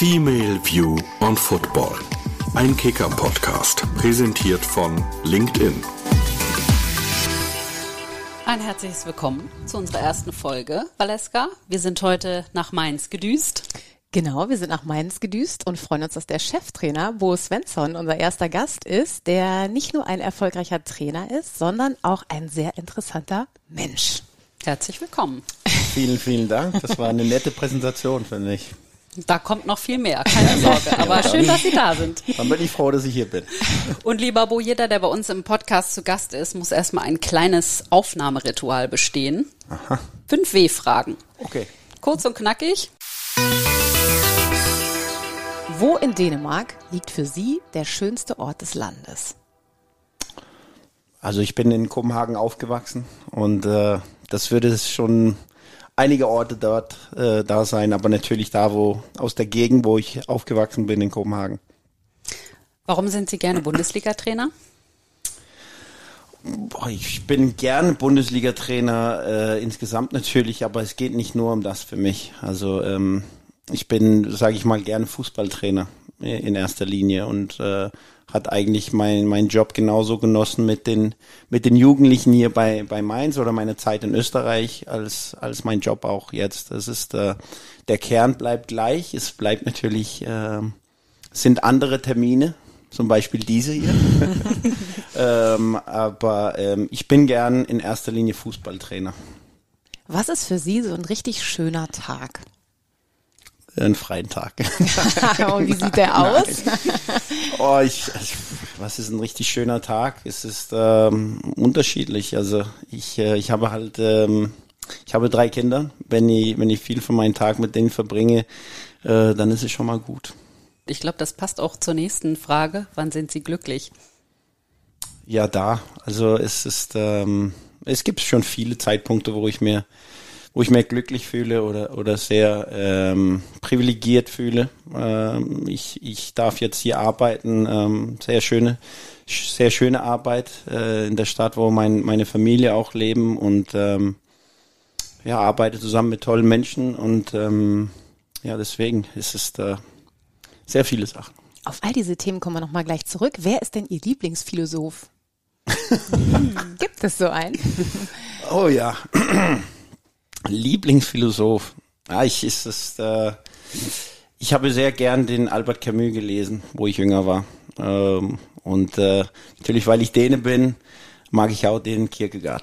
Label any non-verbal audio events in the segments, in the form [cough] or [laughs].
Female View on Football. Ein Kicker-Podcast, präsentiert von LinkedIn. Ein herzliches Willkommen zu unserer ersten Folge, Valeska. Wir sind heute nach Mainz gedüst. Genau, wir sind nach Mainz gedüst und freuen uns, dass der Cheftrainer Bo Svensson unser erster Gast ist, der nicht nur ein erfolgreicher Trainer ist, sondern auch ein sehr interessanter Mensch. Herzlich willkommen. Vielen, vielen Dank. Das war eine nette Präsentation, finde ich. Da kommt noch viel mehr, keine Sorge. Aber schön, dass Sie da sind. Dann bin ich froh, dass ich hier bin. Und lieber Bo, jeder, der bei uns im Podcast zu Gast ist, muss erstmal ein kleines Aufnahmeritual bestehen. Aha. Fünf W-Fragen. Okay. Kurz und knackig. Wo in Dänemark liegt für Sie der schönste Ort des Landes? Also ich bin in Kopenhagen aufgewachsen und äh, das würde schon einige Orte dort äh, da sein, aber natürlich da, wo aus der Gegend, wo ich aufgewachsen bin in Kopenhagen. Warum sind Sie gerne Bundesliga-Trainer? Ich bin gerne Bundesliga-Trainer äh, insgesamt natürlich, aber es geht nicht nur um das für mich. Also ähm, ich bin, sage ich mal, gerne Fußballtrainer in erster Linie und äh, hat eigentlich mein, mein Job genauso genossen mit den, mit den Jugendlichen hier bei, bei Mainz oder meine Zeit in Österreich als, als mein Job auch jetzt. Das ist, äh, der Kern bleibt gleich. Es bleibt natürlich, äh, sind andere Termine, zum Beispiel diese hier. [laughs] ähm, aber ähm, ich bin gern in erster Linie Fußballtrainer. Was ist für Sie so ein richtig schöner Tag? einen freien Tag. [laughs] Und wie sieht der [laughs] aus? Oh, ich, was ist ein richtig schöner Tag? Es ist ähm, unterschiedlich. Also ich, äh, ich habe halt, ähm, ich habe drei Kinder. Wenn ich, wenn ich viel von meinem Tag mit denen verbringe, äh, dann ist es schon mal gut. Ich glaube, das passt auch zur nächsten Frage. Wann sind Sie glücklich? Ja, da. Also es ist, ähm, es gibt schon viele Zeitpunkte, wo ich mir wo ich mich glücklich fühle oder, oder sehr ähm, privilegiert fühle. Ähm, ich, ich darf jetzt hier arbeiten, ähm, sehr schöne, sehr schöne Arbeit äh, in der Stadt, wo mein, meine Familie auch leben und ähm, ja, arbeite zusammen mit tollen Menschen und ähm, ja, deswegen ist es da sehr viele Sachen. Auf all diese Themen kommen wir nochmal gleich zurück. Wer ist denn Ihr Lieblingsphilosoph? [laughs] hm, gibt es so einen? oh ja. Lieblingsphilosoph. Ja, ich ist es. Äh, ich habe sehr gern den Albert Camus gelesen, wo ich jünger war. Ähm, und äh, natürlich, weil ich Däne bin, mag ich auch den Kierkegaard.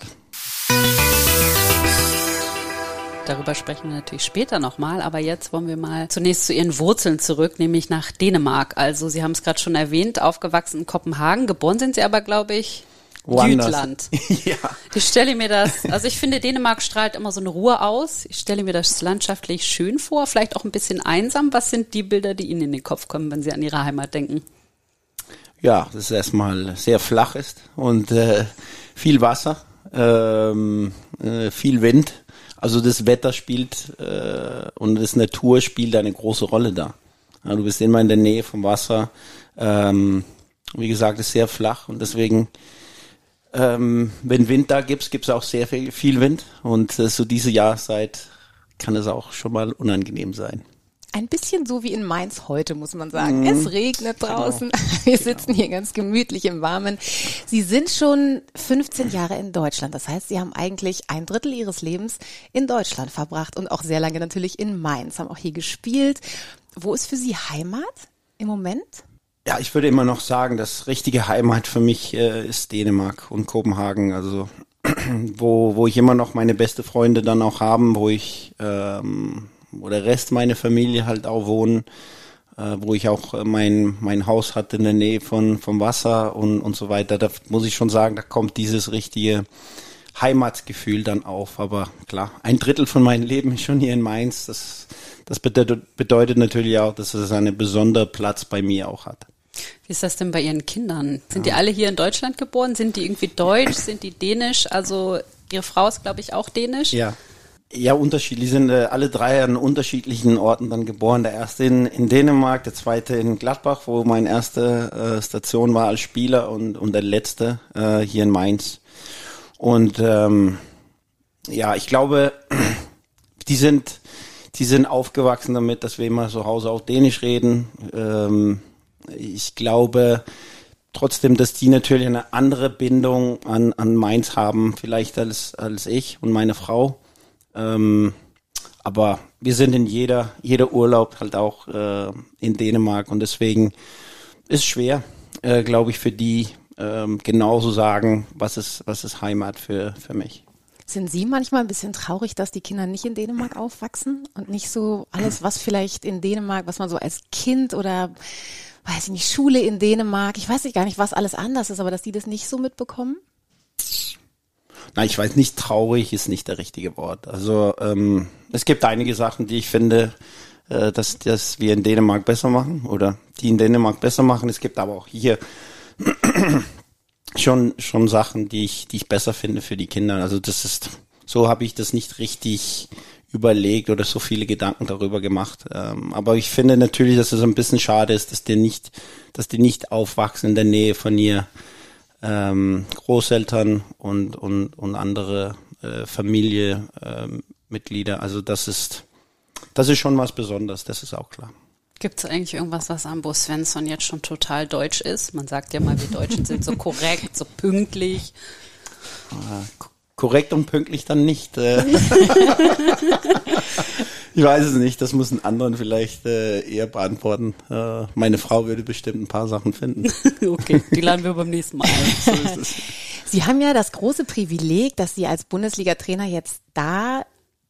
Darüber sprechen wir natürlich später nochmal, aber jetzt wollen wir mal zunächst zu Ihren Wurzeln zurück, nämlich nach Dänemark. Also Sie haben es gerade schon erwähnt, aufgewachsen in Kopenhagen, geboren sind Sie aber, glaube ich, Jütland. [laughs] ja. Ich stelle mir das, also ich finde, Dänemark strahlt immer so eine Ruhe aus. Ich stelle mir das landschaftlich schön vor, vielleicht auch ein bisschen einsam. Was sind die Bilder, die Ihnen in den Kopf kommen, wenn Sie an Ihre Heimat denken? Ja, das ist erstmal sehr flach ist und äh, viel Wasser, ähm, äh, viel Wind. Also das Wetter spielt äh, und das Natur spielt eine große Rolle da. Ja, du bist immer in der Nähe vom Wasser. Ähm, wie gesagt, ist sehr flach und deswegen ähm, wenn Wind da gibt, gibt es auch sehr viel, viel Wind. Und äh, so diese Jahreszeit kann es auch schon mal unangenehm sein. Ein bisschen so wie in Mainz heute, muss man sagen. Mm. Es regnet genau. draußen. [laughs] Genau. Wir sitzen hier ganz gemütlich im Warmen. Sie sind schon 15 Jahre in Deutschland. Das heißt, Sie haben eigentlich ein Drittel Ihres Lebens in Deutschland verbracht und auch sehr lange natürlich in Mainz, haben auch hier gespielt. Wo ist für Sie Heimat im Moment? Ja, ich würde immer noch sagen, das richtige Heimat für mich äh, ist Dänemark und Kopenhagen. Also [clears throat] wo, wo ich immer noch meine beste Freunde dann auch haben, wo ich ähm, wo der Rest meiner Familie halt auch wohnen, äh, wo ich auch mein mein Haus hatte in der Nähe von vom Wasser und und so weiter. Da muss ich schon sagen, da kommt dieses richtige Heimatgefühl dann auf. Aber klar, ein Drittel von meinem Leben ist schon hier in Mainz. Das das bedeutet, bedeutet natürlich auch, dass es einen besonderen Platz bei mir auch hat. Wie ist das denn bei Ihren Kindern? Sind die alle hier in Deutschland geboren? Sind die irgendwie deutsch? Sind die dänisch? Also Ihre Frau ist, glaube ich, auch dänisch. Ja. Ja, unterschiedlich. Die sind äh, alle drei an unterschiedlichen Orten dann geboren. Der erste in, in Dänemark, der zweite in Gladbach, wo meine erste äh, Station war als Spieler und, und der letzte äh, hier in Mainz. Und ähm, ja, ich glaube, [clears throat] die sind die sind aufgewachsen damit, dass wir immer zu Hause auch Dänisch reden. Ähm, ich glaube trotzdem, dass die natürlich eine andere Bindung an, an Mainz haben, vielleicht als, als ich und meine Frau. Ähm, aber wir sind in jeder, jeder Urlaub halt auch äh, in Dänemark und deswegen ist schwer, äh, glaube ich, für die ähm, genauso sagen, was ist, was ist Heimat für, für mich. Sind Sie manchmal ein bisschen traurig, dass die Kinder nicht in Dänemark aufwachsen und nicht so alles, was vielleicht in Dänemark, was man so als Kind oder weiß ich nicht, Schule in Dänemark, ich weiß nicht gar nicht, was alles anders ist, aber dass die das nicht so mitbekommen? Na, ich weiß nicht, traurig ist nicht der richtige Wort. Also ähm, es gibt einige Sachen, die ich finde, äh, dass, dass wir in Dänemark besser machen oder die in Dänemark besser machen. Es gibt aber auch hier [clears throat] schon schon Sachen, die ich die ich besser finde für die Kinder. Also das ist so habe ich das nicht richtig überlegt oder so viele Gedanken darüber gemacht. Ähm, aber ich finde natürlich, dass es ein bisschen schade ist, dass die nicht, dass die nicht aufwachsen in der Nähe von ihr ähm, Großeltern und und und andere äh, Familiemitglieder. Ähm, also das ist das ist schon was Besonderes. Das ist auch klar. Gibt es eigentlich irgendwas, was am Bo Svensson jetzt schon total deutsch ist? Man sagt ja mal, wir Deutschen sind so korrekt, so pünktlich. Korrekt und pünktlich dann nicht. Äh. [laughs] ich weiß es nicht, das müssen anderen vielleicht äh, eher beantworten. Äh, meine Frau würde bestimmt ein paar Sachen finden. [laughs] okay, die laden wir beim nächsten Mal [laughs] ein. Sie haben ja das große Privileg, dass Sie als Bundesliga-Trainer jetzt da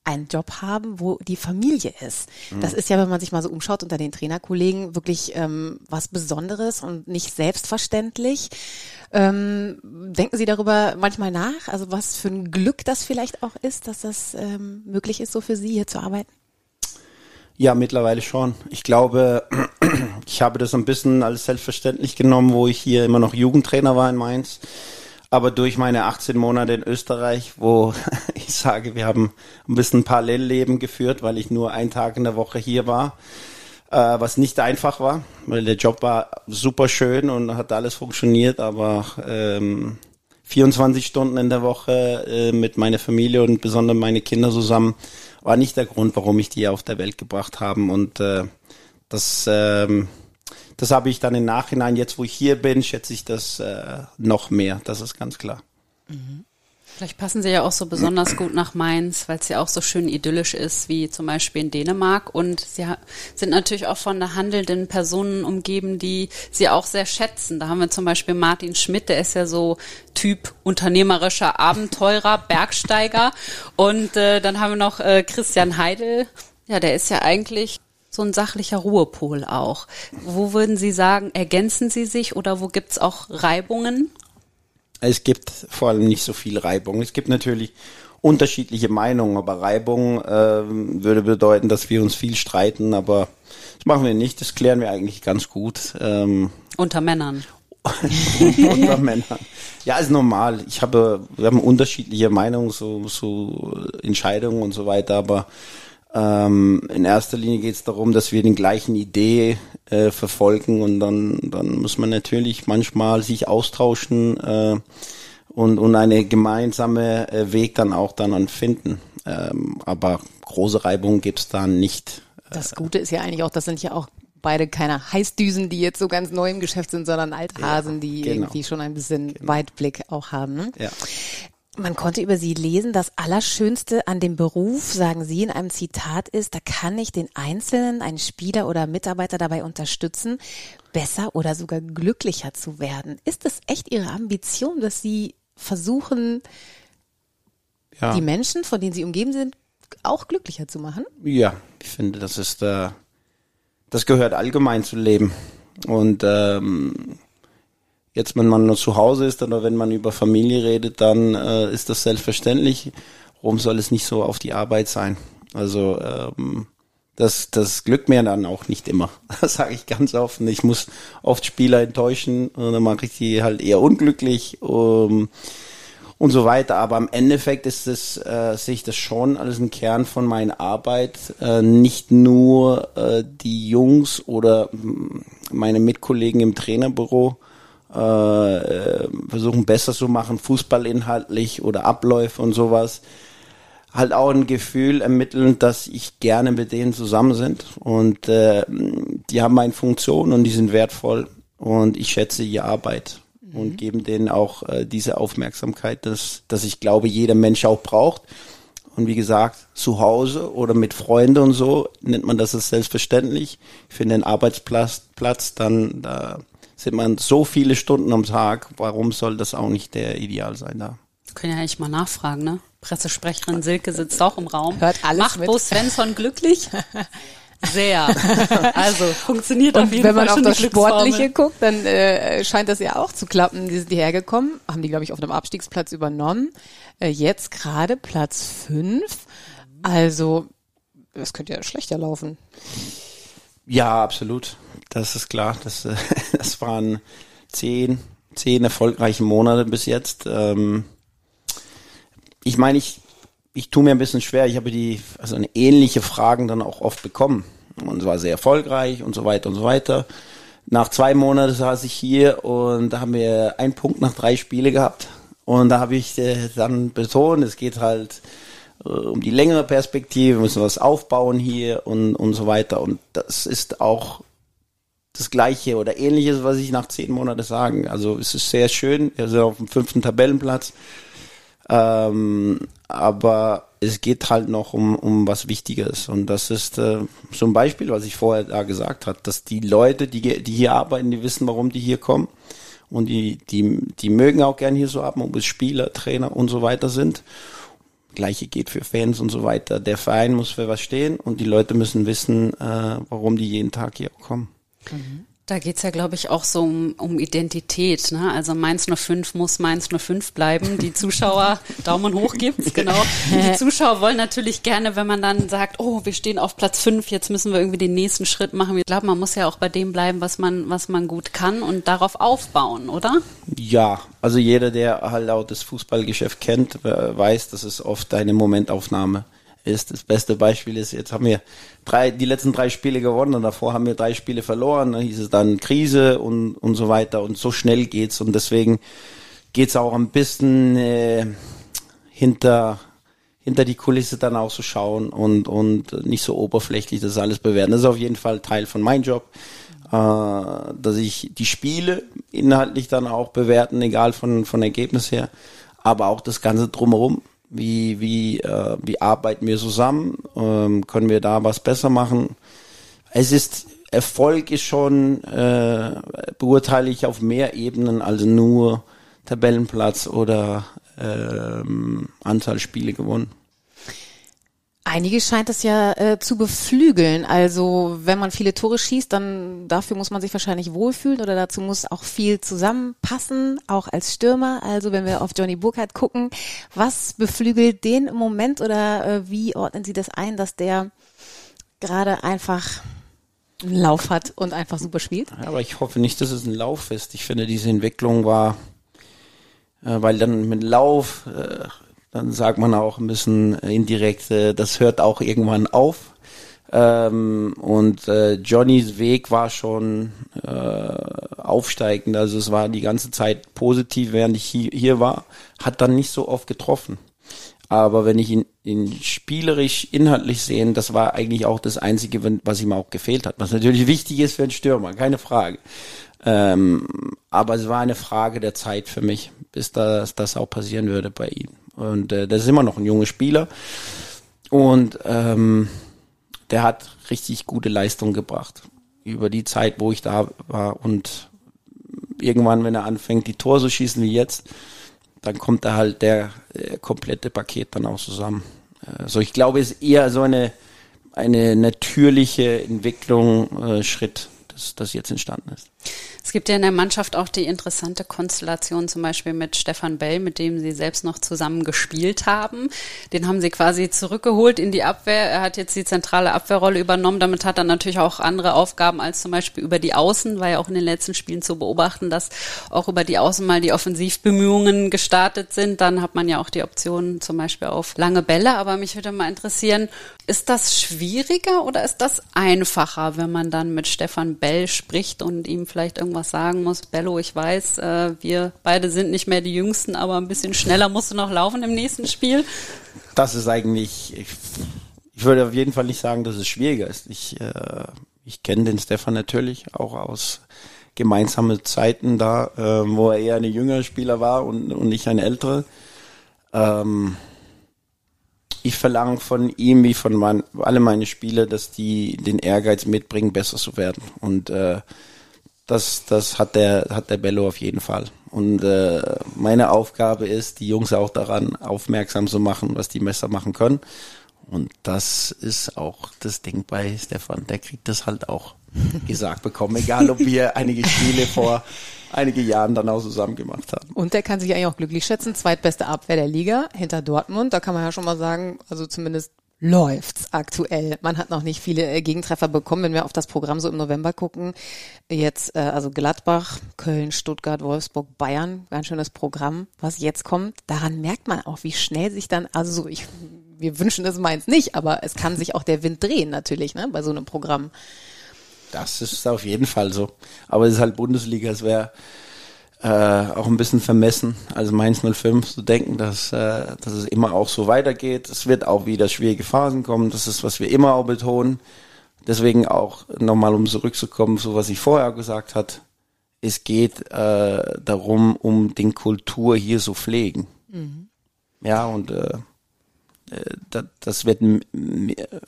einen Job haben, wo die Familie ist. Mhm. Das ist ja, wenn man sich mal so umschaut unter den Trainerkollegen, wirklich ähm, was Besonderes und nicht selbstverständlich. Ähm, denken Sie darüber manchmal nach? Also was für ein Glück das vielleicht auch ist, dass das ähm, möglich ist, so für Sie hier zu arbeiten? Ja, mittlerweile schon. Ich glaube, [clears throat] ich habe das ein bisschen als selbstverständlich genommen, wo ich hier immer noch Jugendtrainer war in Mainz. Aber durch meine 18 Monate in Österreich, wo [laughs] ich sage, wir haben ein bisschen Parallellleben geführt, weil ich nur einen Tag in der Woche hier war, äh, was nicht einfach war, weil der Job war super schön und hat alles funktioniert, aber ähm, 24 Stunden in der Woche äh, mit meiner Familie und besonders meine Kinder zusammen war nicht der Grund, warum ich die auf der Welt gebracht haben und äh, das ähm, das habe ich dann im Nachhinein, jetzt wo ich hier bin, schätze ich das äh, noch mehr. Das ist ganz klar. Mhm. Vielleicht passen sie ja auch so besonders gut nach Mainz, weil es ja auch so schön idyllisch ist, wie zum Beispiel in Dänemark. Und sie sind natürlich auch von der handelnden Personen umgeben, die sie auch sehr schätzen. Da haben wir zum Beispiel Martin Schmidt, der ist ja so Typ unternehmerischer Abenteurer, [laughs] Bergsteiger. Und äh, dann haben wir noch äh, Christian Heidel. Ja, der ist ja eigentlich so ein sachlicher Ruhepol auch. Wo würden Sie sagen, ergänzen Sie sich oder wo gibt's auch Reibungen? Es gibt vor allem nicht so viel Reibung. Es gibt natürlich unterschiedliche Meinungen, aber Reibung äh, würde bedeuten, dass wir uns viel streiten, aber das machen wir nicht, das klären wir eigentlich ganz gut. Ähm, unter Männern. [laughs] unter Männern. Ja, ist normal. Ich habe, wir haben unterschiedliche Meinungen, so, so Entscheidungen und so weiter, aber ähm, in erster Linie geht es darum, dass wir den gleichen Idee äh, verfolgen und dann, dann muss man natürlich manchmal sich austauschen äh, und, und eine gemeinsame äh, Weg dann auch dann finden. Ähm, aber große Reibung gibt's da nicht. Das Gute ist ja eigentlich auch, das sind ja auch beide keine Heißdüsen, die jetzt so ganz neu im Geschäft sind, sondern Althasen, ja, die genau. irgendwie schon ein bisschen genau. Weitblick auch haben. Ja. Man konnte über Sie lesen, das Allerschönste an dem Beruf, sagen Sie in einem Zitat, ist, da kann ich den Einzelnen, einen Spieler oder Mitarbeiter dabei unterstützen, besser oder sogar glücklicher zu werden. Ist es echt Ihre Ambition, dass Sie versuchen, ja. die Menschen, von denen Sie umgeben sind, auch glücklicher zu machen? Ja, ich finde, das ist, äh, das gehört allgemein zu Leben. Und ähm, Jetzt, wenn man nur zu Hause ist oder wenn man über Familie redet, dann äh, ist das selbstverständlich. Warum soll es nicht so auf die Arbeit sein? Also ähm, das, das glückt mir dann auch nicht immer. [laughs] Das sage ich ganz offen. Ich muss oft Spieler enttäuschen und dann mache ich die halt eher unglücklich um, und so weiter. Aber im Endeffekt ist es, äh, sehe ich das schon als ein Kern von meiner Arbeit. Äh, nicht nur äh, die Jungs oder meine Mitkollegen im Trainerbüro äh, versuchen besser zu machen, fußballinhaltlich oder Abläufe und sowas. halt auch ein Gefühl ermitteln, dass ich gerne mit denen zusammen sind und äh, die haben eine Funktion und die sind wertvoll und ich schätze ihre Arbeit mhm. und geben denen auch äh, diese Aufmerksamkeit, dass, dass ich glaube, jeder Mensch auch braucht. Und wie gesagt, zu Hause oder mit Freunden und so nennt man das als selbstverständlich. Ich finde den Arbeitsplatz, Platz, dann da sind man so viele Stunden am Tag. Warum soll das auch nicht der Ideal sein da? Können ja eigentlich mal nachfragen, ne? Pressesprecherin Silke sitzt auch im Raum. Hört alles Macht mit. Bo Svensson glücklich? [laughs] Sehr. Also funktioniert Und auf jeden wenn man Fall auf schon das. Sportliche guckt, dann äh, scheint das ja auch zu klappen. Die sind hierher gekommen, haben die, glaube ich, auf einem Abstiegsplatz übernommen. Äh, jetzt gerade Platz fünf. Also, das könnte ja schlechter laufen. Ja, absolut. Das ist klar. Das, äh, [laughs] das waren zehn, zehn erfolgreiche Monate bis jetzt. Ähm, ich meine, ich, ich tue mir ein bisschen schwer. Ich habe die, also eine ähnliche Fragen dann auch oft bekommen. Und es war sehr erfolgreich und so weiter und so weiter. Nach zwei Monaten saß ich hier und da haben wir einen Punkt nach drei Spiele gehabt. Und da habe ich äh, dann betont, es geht halt äh, um die längere Perspektive, wir müssen was aufbauen hier und, und so weiter. Und das ist auch das Gleiche oder Ähnliches, was ich nach zehn Monaten sagen. Also es ist sehr schön, wir sind auf dem fünften Tabellenplatz. Ähm, aber es geht halt noch um, um was Wichtiges. Und das ist äh, so ein Beispiel, was ich vorher da gesagt habe, dass die Leute, die, die hier arbeiten, die wissen, warum die hier kommen. Und die, die, die mögen auch gern hier so arbeiten, ob es Spieler, Trainer und so weiter sind. Gleiche geht für Fans und so weiter. Der Verein muss für was stehen und die Leute müssen wissen, äh, warum die jeden Tag hier kommen. Da geht's ja, glaube ich, auch so um, um Identität. Ne? Also Mainz 05 muss Mainz 05 bleiben. Die [laughs] Zuschauer, Daumen hoch gibt's, genau. Die [laughs] Zuschauer wollen natürlich gerne, wenn man dann sagt, oh, wir stehen auf Platz 5, jetzt müssen wir irgendwie den nächsten Schritt machen. Ich glaube, man muss ja auch bei dem bleiben, was man, was man gut kann und darauf aufbauen, oder? Ja, also jeder, der halt auch das Fußballgeschäft kennt, äh, weiß, dass es oft eine Momentaufnahme ist. Das beste Beispiel ist, jetzt haben wir drei, die letzten drei Spiele gewonnen und davor haben wir drei Spiele verloren. Da hieß es dann Krise und, und so weiter und so schnell geht's und deswegen geht's auch ein bisschen äh, hinter hinter die Kulisse dann auch so schauen und und nicht so oberflächlich das alles bewerten. Das ist auf jeden Fall Teil von meinem Job, äh, dass ich die Spiele inhaltlich dann auch bewerten, egal von von Ergebnis her, aber auch das ganze drumherum wie, wie, äh, wie arbeiten wir zusammen? Ähm, können wir da was besser machen? Es ist, Erfolg ist schon, äh, beurteile ich auf mehr Ebenen als nur Tabellenplatz oder ähm, Anzahl Spiele gewonnen. Einige scheint es ja äh, zu beflügeln. Also wenn man viele Tore schießt, dann dafür muss man sich wahrscheinlich wohlfühlen oder dazu muss auch viel zusammenpassen, auch als Stürmer. Also wenn wir auf Johnny Burkhardt gucken, was beflügelt den im Moment oder äh, wie ordnen Sie das ein, dass der gerade einfach einen Lauf hat und einfach super spielt? Aber ich hoffe nicht, dass es ein Lauf ist. Ich finde, diese Entwicklung war, äh, weil dann mit Lauf, äh, dann sagt man auch ein bisschen indirekt, äh, das hört auch irgendwann auf. Ähm, und äh, Johnnys Weg war schon äh, aufsteigend, also es war die ganze Zeit positiv, während ich hier, hier war, hat dann nicht so oft getroffen. Aber wenn ich ihn, ihn spielerisch, inhaltlich sehen, das war eigentlich auch das Einzige, was ihm auch gefehlt hat. Was natürlich wichtig ist für einen Stürmer, keine Frage. Ähm, aber es war eine Frage der Zeit für mich, bis das, das auch passieren würde bei ihm. Und äh, das ist immer noch ein junger Spieler. Und ähm, der hat richtig gute Leistung gebracht über die Zeit, wo ich da war. Und irgendwann, wenn er anfängt, die Tore zu schießen wie jetzt, dann kommt da halt der äh, komplette Paket dann auch zusammen. Also ich glaube, es ist eher so eine, eine natürliche Entwicklung, äh, Schritt, das, das jetzt entstanden ist. Es gibt ja in der Mannschaft auch die interessante Konstellation zum Beispiel mit Stefan Bell, mit dem Sie selbst noch zusammen gespielt haben. Den haben Sie quasi zurückgeholt in die Abwehr. Er hat jetzt die zentrale Abwehrrolle übernommen. Damit hat er natürlich auch andere Aufgaben als zum Beispiel über die Außen, war ja auch in den letzten Spielen zu beobachten, dass auch über die Außen mal die Offensivbemühungen gestartet sind. Dann hat man ja auch die Option zum Beispiel auf lange Bälle. Aber mich würde mal interessieren, Ist das schwieriger oder ist das einfacher, wenn man dann mit Stefan Bell spricht und ihm vielleicht irgendwas sagen muss? Bello, ich weiß, äh, wir beide sind nicht mehr die Jüngsten, aber ein bisschen schneller musst du noch laufen im nächsten Spiel. Das ist eigentlich, ich, ich würde auf jeden Fall nicht sagen, dass es schwieriger ist. Ich, äh, ich kenne den Stefan natürlich auch aus gemeinsame Zeiten da, äh, wo er eher ein jüngerer Spieler war und, und ich ein älterer. Ähm, ich verlange von ihm wie von mein, alle meine Spieler, dass die den Ehrgeiz mitbringen, besser zu werden. Und äh, das, das hat der, hat der Bello auf jeden Fall. Und äh, meine Aufgabe ist, die Jungs auch daran aufmerksam zu machen, was die Messer machen können. Und das ist auch das Ding bei Stefan. Der kriegt das halt auch gesagt bekommen, egal ob wir [laughs] einige Spiele vor einige Jahren dann auch zusammen gemacht haben. Und der kann sich eigentlich auch glücklich schätzen. Zweitbeste Abwehr der Liga hinter Dortmund. Da kann man ja schon mal sagen, also zumindest läuft's aktuell. Man hat noch nicht viele äh, Gegentreffer bekommen, wenn wir auf das Programm so im November gucken. Jetzt äh, also Gladbach, Köln, Stuttgart, Wolfsburg, Bayern, ganz schönes Programm, was jetzt kommt. Daran merkt man auch, wie schnell sich dann, also so ich, wir wünschen es meins nicht, aber es kann sich auch der Wind drehen natürlich, ne, bei so einem Programm. Das ist auf jeden Fall so. Aber es ist halt Bundesliga, es wäre äh, auch ein bisschen vermessen, als Mainz 05 zu denken, dass, äh, dass es immer auch so weitergeht. Es wird auch wieder schwierige Phasen kommen, das ist, was wir immer auch betonen. Deswegen auch nochmal, um zurückzukommen, so was ich vorher gesagt hat, es geht äh, darum, um den Kultur hier zu pflegen. Mhm. Ja, und äh, äh das wird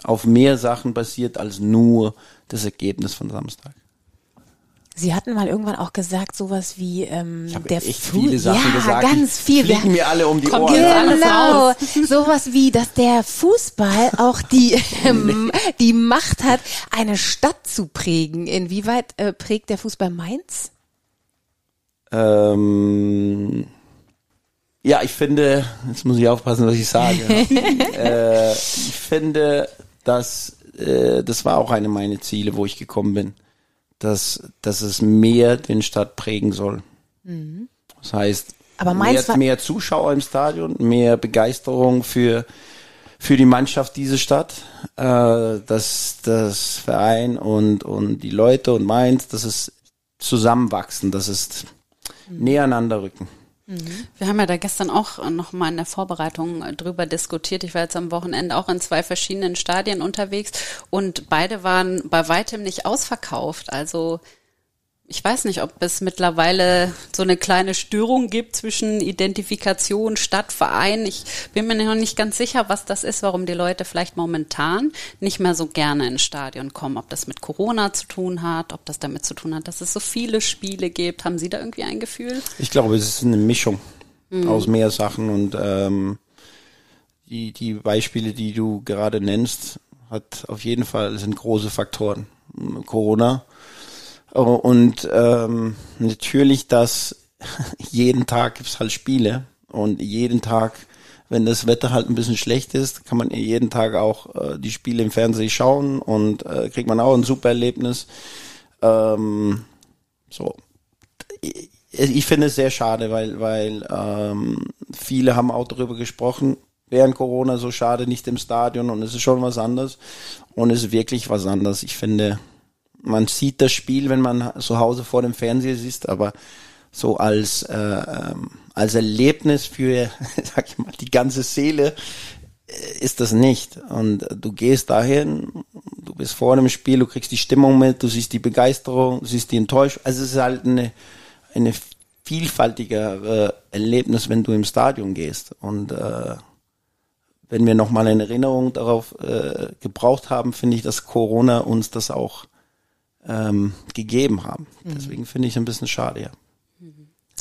auf mehr Sachen basiert als nur das Ergebnis von Samstag. Sie hatten mal irgendwann auch gesagt, sowas wie ähm, ich der echt viele Sachen ja, gesagt. ganz viel. Die fliegen mir alle um die Kommt Ohren. Genau, sowas wie, dass der Fußball auch die [laughs] ähm, die Macht hat, eine Stadt zu prägen. Inwieweit äh, prägt der Fußball Mainz? Ähm, ja, ich finde, jetzt muss ich aufpassen, was ich sage. [laughs] äh, ich finde, dass äh, das war auch eine meiner Ziele, wo ich gekommen bin dass, dass es mehr den Stadt prägen soll. Mhm. Das heißt, mehr, mehr Zuschauer im Stadion, mehr Begeisterung für, für die Mannschaft diese Stadt, äh, dass das Verein und, und die Leute und Mainz, dass es zusammenwachsen, dass es mhm. näher aneinander rücken. Wir haben ja da gestern auch noch mal in der Vorbereitung drüber diskutiert. Ich war jetzt am Wochenende auch in zwei verschiedenen Stadien unterwegs und beide waren bei weitem nicht ausverkauft. Also ich weiß nicht, ob es mittlerweile so eine kleine Störung gibt zwischen Identifikation, Stadt, Verein. Ich bin mir noch nicht ganz sicher, was das ist, warum die Leute vielleicht momentan nicht mehr so gerne ins Stadion kommen. Ob das mit Corona zu tun hat, ob das damit zu tun hat, dass es so viele Spiele gibt. Haben Sie da irgendwie ein Gefühl? Ich glaube, es ist eine Mischung mhm. aus mehr Sachen und ähm, die, die Beispiele, die du gerade nennst, hat auf jeden Fall sind große Faktoren. Corona und ähm, natürlich, dass [laughs] jeden Tag gibt's halt Spiele und jeden Tag, wenn das Wetter halt ein bisschen schlecht ist, kann man jeden Tag auch äh, die Spiele im Fernsehen schauen und äh, kriegt man auch ein super Erlebnis. Ähm, so. Ich, ich finde es sehr schade, weil, weil ähm, viele haben auch darüber gesprochen, während Corona so schade, nicht im Stadion und es ist schon was anderes und es ist wirklich was anderes. Ich finde, man sieht das Spiel, wenn man zu Hause vor dem Fernseher sitzt, aber so als, äh, ähm, als Erlebnis für, [laughs] sag ich mal, die ganze Seele äh, ist das nicht. Und du gehst dahin, du bist vor dem Spiel, du kriegst die Stimmung mit, du siehst die Begeisterung, du siehst die Enttäuschung. Also es ist halt eine, eine vielfältigere Erlebnis, wenn du im Stadion gehst. Und äh, wenn wir nochmal eine Erinnerung darauf äh, gebraucht haben, finde ich, dass Corona uns das auch ähm, gegeben haben. Deswegen finde ich es ein bisschen schade, ja.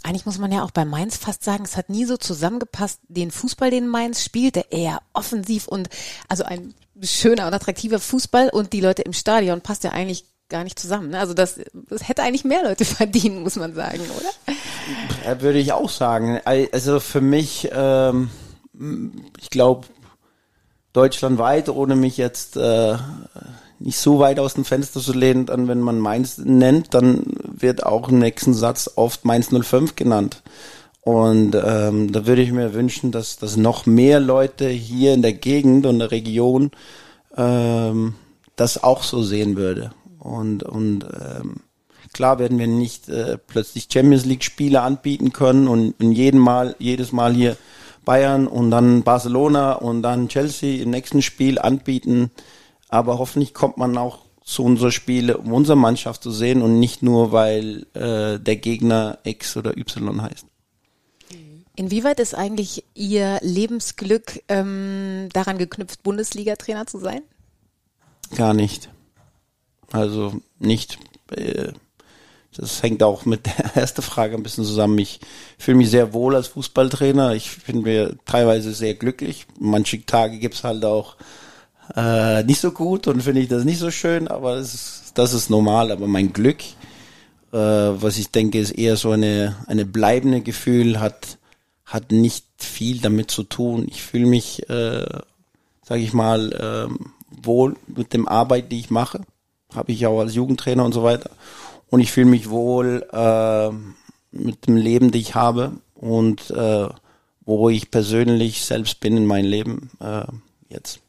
Eigentlich muss man ja auch bei Mainz fast sagen, es hat nie so zusammengepasst, den Fußball, den Mainz spielt, der eher offensiv und also ein schöner und attraktiver Fußball und die Leute im Stadion passt ja eigentlich gar nicht zusammen. Ne? Also das, das hätte eigentlich mehr Leute [laughs] verdienen, muss man sagen, oder? Ja, würde ich auch sagen. Also für mich, ähm, ich glaube, deutschlandweit, ohne mich jetzt äh, nicht so weit aus dem Fenster zu lehnen, dann wenn man Mainz nennt, dann wird auch im nächsten Satz oft Mainz 05 genannt. Und ähm, da würde ich mir wünschen, dass, dass noch mehr Leute hier in der Gegend und der Region ähm, das auch so sehen würde. Und, und ähm, klar werden wir nicht äh, plötzlich Champions League Spiele anbieten können und, und jeden Mal, jedes Mal hier Bayern und dann Barcelona und dann Chelsea im nächsten Spiel anbieten. Aber hoffentlich kommt man auch zu unserer Spiele, um unsere Mannschaft zu sehen und nicht nur, weil äh, der Gegner X oder Y heißt. Inwieweit ist eigentlich Ihr Lebensglück ähm, daran geknüpft, Bundesliga-Trainer zu sein? Gar nicht. Also nicht. Äh, das hängt auch mit der [laughs] ersten Frage ein bisschen zusammen. Ich fühle mich sehr wohl als Fußballtrainer. Ich bin mir teilweise sehr glücklich. Manche Tage gibt's halt auch äh, nicht so gut und finde ich das nicht so schön, aber das ist, das ist normal. Aber mein Glück, äh, was ich denke, ist eher so eine, eine bleibende Gefühl, hat, hat nicht viel damit zu tun. Ich fühle mich, äh, sage ich mal, äh, wohl mit dem Arbeit, die ich mache. Habe ich auch als Jugendtrainer und so weiter. Und ich fühle mich wohl äh, mit dem Leben, das ich habe und äh, wo ich persönlich selbst bin in meinem Leben äh, jetzt.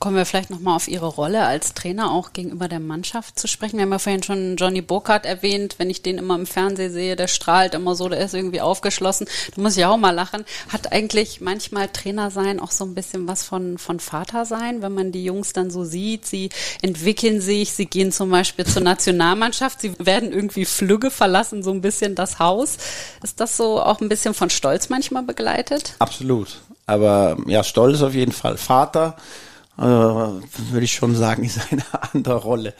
Kommen wir vielleicht nochmal auf Ihre Rolle als Trainer auch gegenüber der Mannschaft zu sprechen. Wir haben ja vorhin schon Johnny Burkhardt erwähnt. Wenn ich den immer im Fernsehen sehe, der strahlt immer so, der ist irgendwie aufgeschlossen. Da muss ich auch mal lachen. Hat eigentlich manchmal Trainer sein auch so ein bisschen was von, von Vater sein, wenn man die Jungs dann so sieht. Sie entwickeln sich, sie gehen zum Beispiel zur Nationalmannschaft, sie werden irgendwie flügge, verlassen so ein bisschen das Haus. Ist das so auch ein bisschen von Stolz manchmal begleitet? Absolut. Aber ja, Stolz auf jeden Fall. Vater, äh, würde ich schon sagen, ist eine [laughs] andere Rolle.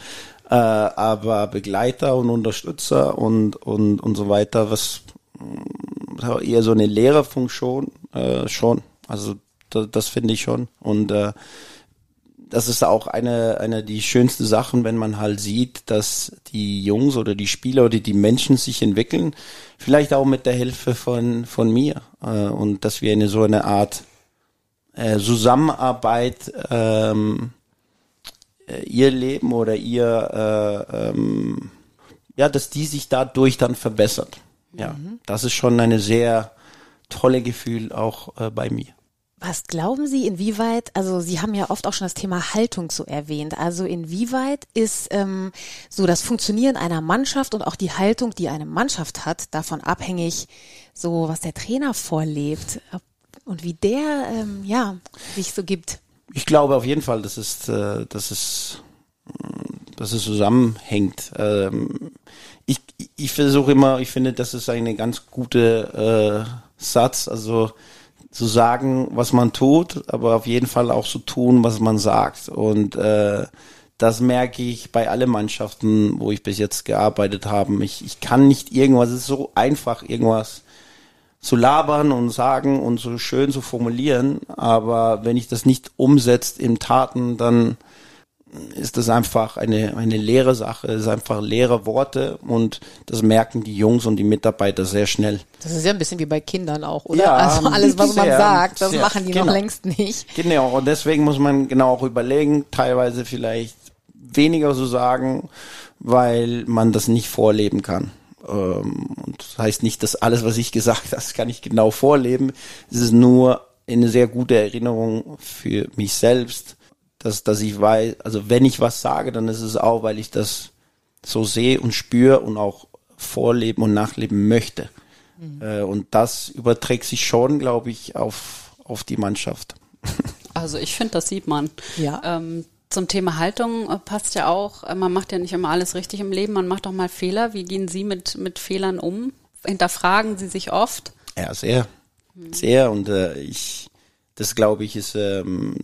Äh, aber Begleiter und Unterstützer und, und, und so weiter, was äh, eher so eine Lehrerfunktion äh, schon. Also das, das finde ich schon. Und äh, das ist auch eine, eine die schönste Sachen, wenn man halt sieht, dass die Jungs oder die Spieler oder die Menschen sich entwickeln, vielleicht auch mit der Hilfe von, von mir. Äh, und dass wir eine so eine Art äh, Zusammenarbeit ähm, äh, ihr Leben oder ihr äh, ähm, ja, dass die sich dadurch dann verbessert. Ja, mhm. das ist schon eine sehr tolle Gefühl auch äh, bei mir. Was glauben Sie, inwieweit, also Sie haben ja oft auch schon das Thema Haltung so erwähnt, also inwieweit ist ähm, so das Funktionieren einer Mannschaft und auch die Haltung, die eine Mannschaft hat, davon abhängig, so was der Trainer vorlebt, ob und wie der ähm, ja sich so gibt. Ich glaube auf jeden Fall, dass es, äh, dass es, dass es zusammenhängt. Ähm, ich, ich versuche immer, ich finde, das ist eine ganz gute äh, Satz, also zu sagen, was man tut, aber auf jeden Fall auch zu tun, was man sagt. Und äh, das merke ich bei allen Mannschaften, wo ich bis jetzt gearbeitet habe. Ich, ich kann nicht irgendwas, es ist so einfach, irgendwas zu labern und sagen und so schön zu formulieren, aber wenn ich das nicht umsetzt in Taten, dann ist das einfach eine, eine leere Sache, es ist einfach leere Worte und das merken die Jungs und die Mitarbeiter sehr schnell. Das ist ja ein bisschen wie bei Kindern auch, oder? Ja, also alles, was man sehr, sagt, das sehr, machen die genau. noch längst nicht. Genau, und deswegen muss man genau auch überlegen, teilweise vielleicht weniger so sagen, weil man das nicht vorleben kann. Ähm, und das heißt nicht, dass alles, was ich gesagt [laughs] habe, das kann ich genau vorleben. Es ist nur eine sehr gute Erinnerung für mich selbst, dass, dass ich weiß, also wenn ich was sage, dann ist es auch, weil ich das so sehe und spüre und auch vorleben und nachleben möchte. Mhm. Äh, und das überträgt sich schon, glaube ich, auf, auf die Mannschaft. [laughs] Also ich finde, das sieht man. Ja. Ähm, zum Thema Haltung äh, passt ja auch, äh, man macht ja nicht immer alles richtig im Leben, man macht auch mal Fehler. Wie gehen Sie mit, mit Fehlern um? Hinterfragen Sie sich oft? Ja, sehr. Sehr. Und äh, ich, das glaube ich, ist, ähm,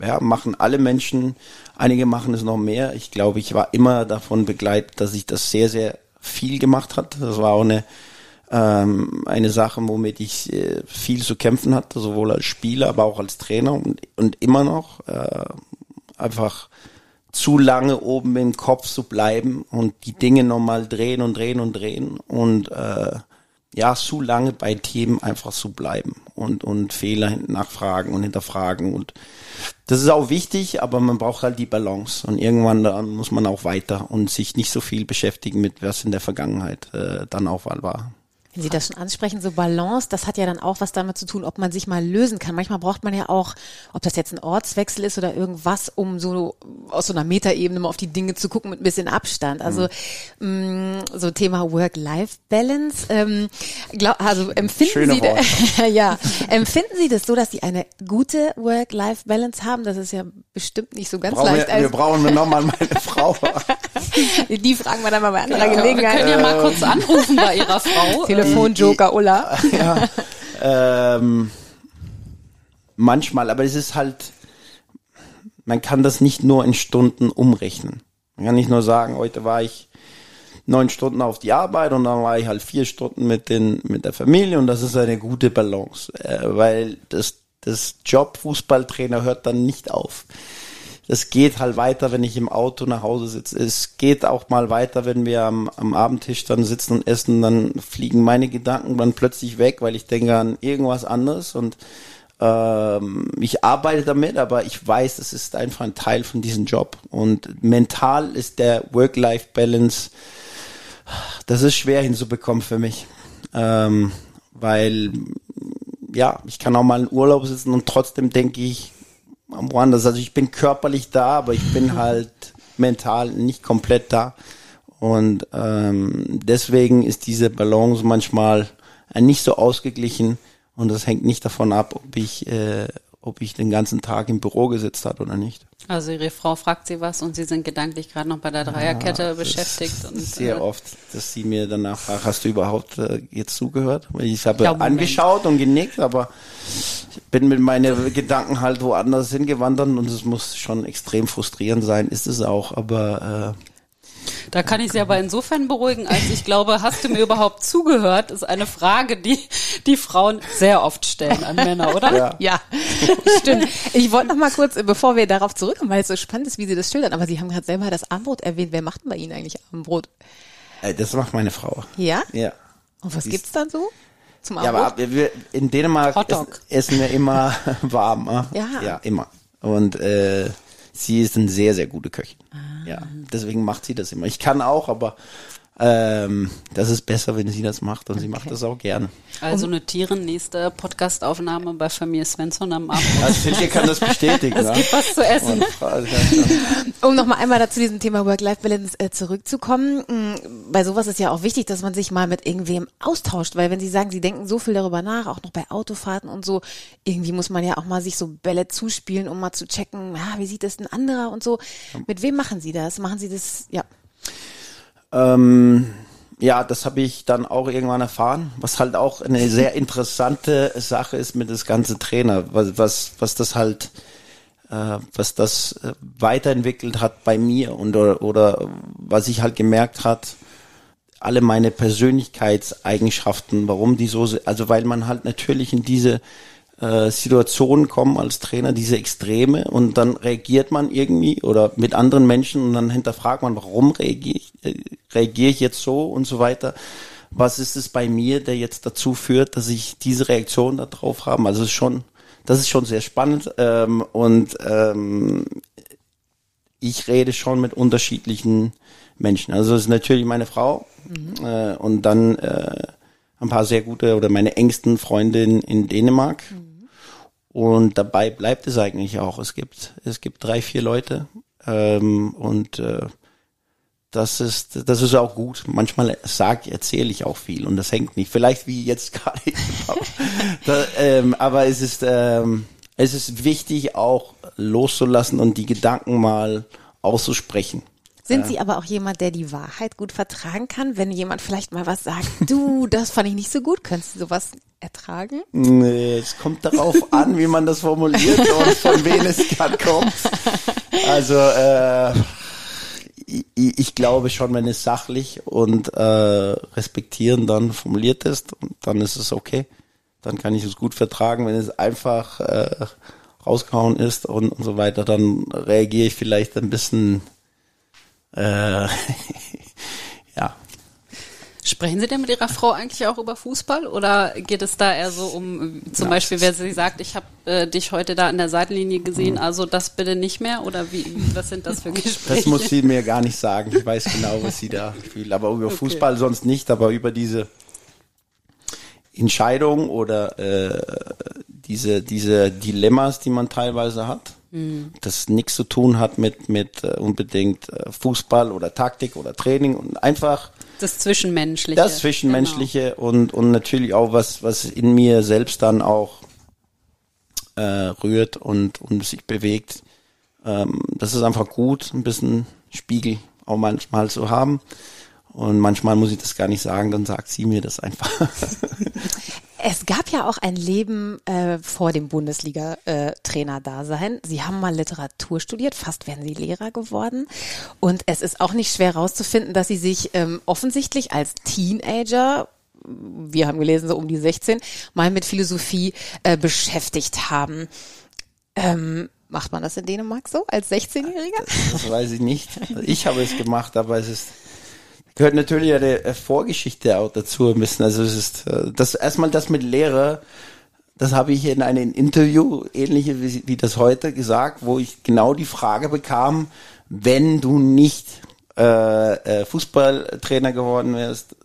ja, machen alle Menschen. Einige machen es noch mehr. Ich glaube, ich war immer davon begleitet, dass ich das sehr, sehr viel gemacht hat. Das war auch eine, ähm, eine Sache, womit ich äh, viel zu kämpfen hatte, sowohl als Spieler, aber auch als Trainer und, und immer noch. Äh, einfach zu lange oben im Kopf zu bleiben und die Dinge nochmal drehen und drehen und drehen und äh, ja, zu lange bei Themen einfach zu bleiben und, und Fehler nachfragen und hinterfragen und das ist auch wichtig, aber man braucht halt die Balance und irgendwann dann muss man auch weiter und sich nicht so viel beschäftigen mit was in der Vergangenheit äh, dann auch war. Wenn Sie das schon ansprechen, so Balance, das hat ja dann auch was damit zu tun, ob man sich mal lösen kann. Manchmal braucht man ja auch, ob das jetzt ein Ortswechsel ist oder irgendwas, um so aus so einer Metaebene mal auf die Dinge zu gucken mit ein bisschen Abstand. Also mhm. mh, so Thema Work-Life-Balance. Ähm, glaub, also empfinden Schöne Sie da, [laughs] ja, empfinden Sie das so, dass Sie eine gute Work-Life-Balance haben? Das ist ja bestimmt nicht so ganz Brauchen leicht. wir, wir brauchen nochmal meine [laughs] Frau. die fragen wir dann mal bei anderer Ja, wir Gelegenheit. können ja mal kurz anrufen bei Ihrer Frau. Telefonjoker Ulla. [laughs] ja. ähm, manchmal, aber es ist halt, man kann das nicht nur in Stunden umrechnen. Man kann nicht nur sagen, heute war ich neun Stunden auf die Arbeit und dann war ich halt vier Stunden mit den mit der Familie und das ist eine gute Balance, äh, weil das das Job Fußballtrainer hört dann nicht auf. Das geht halt weiter, wenn ich im Auto nach Hause sitze. Es geht auch mal weiter, wenn wir am, am Abendtisch dann sitzen und essen, dann fliegen meine Gedanken dann plötzlich weg, weil ich denke an irgendwas anderes und ähm, ich arbeite damit, aber ich weiß, es ist einfach ein Teil von diesem Job. Und mental ist der Work-Life-Balance, das ist schwer hinzubekommen für mich. Ähm, weil, ja, ich kann auch mal in Urlaub sitzen und trotzdem denke ich woanders. Also ich bin körperlich da, aber ich bin [laughs] halt mental nicht komplett da. Und ähm, deswegen ist diese Balance manchmal äh, nicht so ausgeglichen und das hängt nicht davon ab, ob ich, äh, ob ich den ganzen Tag im Büro gesetzt hat oder nicht. Also Ihre Frau fragt Sie was und Sie sind gedanklich gerade noch bei der Dreierkette Ja, beschäftigt. Und, sehr äh, oft, dass sie mir danach fragt, hast du überhaupt äh, jetzt zugehört? Ich habe Moment. angeschaut und genickt, aber ich bin mit meinen Gedanken halt woanders hingewandert und es muss schon extrem frustrierend sein, ist es auch, aber äh, Da kann ich Sie aber insofern beruhigen, als ich glaube, hast du mir überhaupt zugehört, ist eine Frage, die die Frauen sehr oft stellen an Männer, oder? ja. Ja, [laughs] stimmt. Ich wollte noch mal kurz, bevor wir darauf zurückkommen, weil es so spannend ist, wie Sie das schildern, aber Sie haben gerade selber das Abendbrot erwähnt. Wer macht denn bei Ihnen eigentlich Abendbrot? Äh, das macht meine Frau. Ja? Ja. Und was Sie gibt's dann so zum Ja, Abendbrot? aber wir, in Dänemark essen, essen wir immer [laughs] warm. äh? Ja. Ja, immer. Und äh, sie ist eine sehr, sehr gute Köchin. Ah. Ja, deswegen macht sie das immer. Ich kann auch, aber ähm, das ist besser, wenn sie das macht und sie macht das auch gerne. Also notieren, nächste Podcastaufnahme bei Familie Svensson am Abend. Also Silke kann das bestätigen. [laughs] Es ne? gibt was zu essen. Um noch mal einmal dazu diesem Thema Work-Life-Balance äh, zurückzukommen. mh, Bei sowas ist ja auch wichtig, dass man sich mal mit irgendwem austauscht, weil wenn Sie sagen, Sie denken so viel darüber nach, auch noch bei Autofahrten und so, irgendwie muss man ja auch mal sich so Bälle zuspielen, um mal zu checken, ja, wie sieht das ein anderer und so. Mit wem machen Sie das? Machen Sie das, ja. Ähm, ja, das habe ich dann auch irgendwann erfahren, was halt auch eine sehr interessante Sache ist mit das ganze Trainer, was, was, was das halt, äh, was das äh, weiterentwickelt hat bei mir und oder, oder was ich halt gemerkt hat, alle meine Persönlichkeitseigenschaften, warum die so, also weil man halt natürlich in diese äh, Situationen kommen als Trainer, diese Extreme und dann reagiert man irgendwie oder mit anderen Menschen und dann hinterfragt man, warum reagiere ich, äh, reagiere ich jetzt so und so weiter. Was ist es bei mir, der jetzt dazu führt, dass ich diese Reaktion darauf habe? Also es ist schon, das ist schon sehr spannend ähm, und ähm, ich rede schon mit unterschiedlichen Menschen. Also es ist natürlich meine Frau äh, und dann äh, ein paar sehr gute oder meine engsten Freundinnen in Dänemark. Und dabei bleibt es eigentlich auch. Es gibt es gibt drei vier Leute ähm, und äh, das ist das ist auch gut. Manchmal sag erzähle ich auch viel und das hängt nicht. Vielleicht wie jetzt [laughs] gerade. ähm, aber es ist ähm, es ist wichtig auch loszulassen und die Gedanken mal auszusprechen. Sind Sie aber auch jemand, der die Wahrheit gut vertragen kann, wenn jemand vielleicht mal was sagt, [laughs] du, das fand ich nicht so gut, könntest du sowas ertragen? Nee, es kommt darauf [laughs] an, wie man das formuliert und von wem es [laughs] gerade kommt. Also äh, ich, ich glaube schon, wenn es sachlich und äh, respektierend dann formuliert ist, dann ist es okay. Dann kann ich es gut vertragen. Wenn es einfach äh, rausgehauen ist und, und so weiter, dann reagiere ich vielleicht ein bisschen äh, [laughs] ja, Sprechen Sie denn mit Ihrer Frau eigentlich auch über Fußball oder geht es da eher so um, zum Ja, Beispiel, wer sie sagt, ich habe äh, dich heute da an der Seitenlinie gesehen, also das bitte nicht mehr oder wie, was sind das für [laughs] Gespräche? Das muss sie mir gar nicht sagen. Ich weiß genau, was sie da fühlt. Aber über Fußball sonst nicht, aber über diese Entscheidungen oder äh, diese, diese Dilemmas, die man teilweise hat. Mhm. Das nichts zu tun hat mit, mit äh, unbedingt äh, Fußball oder Taktik oder Training und einfach das Zwischenmenschliche. Das Zwischenmenschliche genau. und, und natürlich auch was, was in mir selbst dann auch äh, rührt und, und sich bewegt. Ähm, das ist einfach gut, ein bisschen Spiegel auch manchmal zu haben. Und manchmal muss ich das gar nicht sagen, dann sagt sie mir das einfach. [laughs] Es gab ja auch ein Leben äh, vor dem Bundesliga-Trainer-Dasein. Sie haben mal Literatur studiert, fast wären Sie Lehrer geworden. Und es ist auch nicht schwer herauszufinden, dass Sie sich ähm, offensichtlich als Teenager wir haben gelesen, so um die 16, mal mit Philosophie äh, beschäftigt haben. Ähm, macht man das in Dänemark so als 16-Jähriger? Das weiß ich nicht. Ich habe es gemacht, aber es ist gehört natürlich eine Vorgeschichte auch dazu bisschen. Also es ist äh, das erstmal das mit Lehre, das habe ich in einem Interview, ähnliche wie, wie das heute gesagt, wo ich genau die Frage bekam, wenn du nicht äh, äh, Fußballtrainer geworden wärst,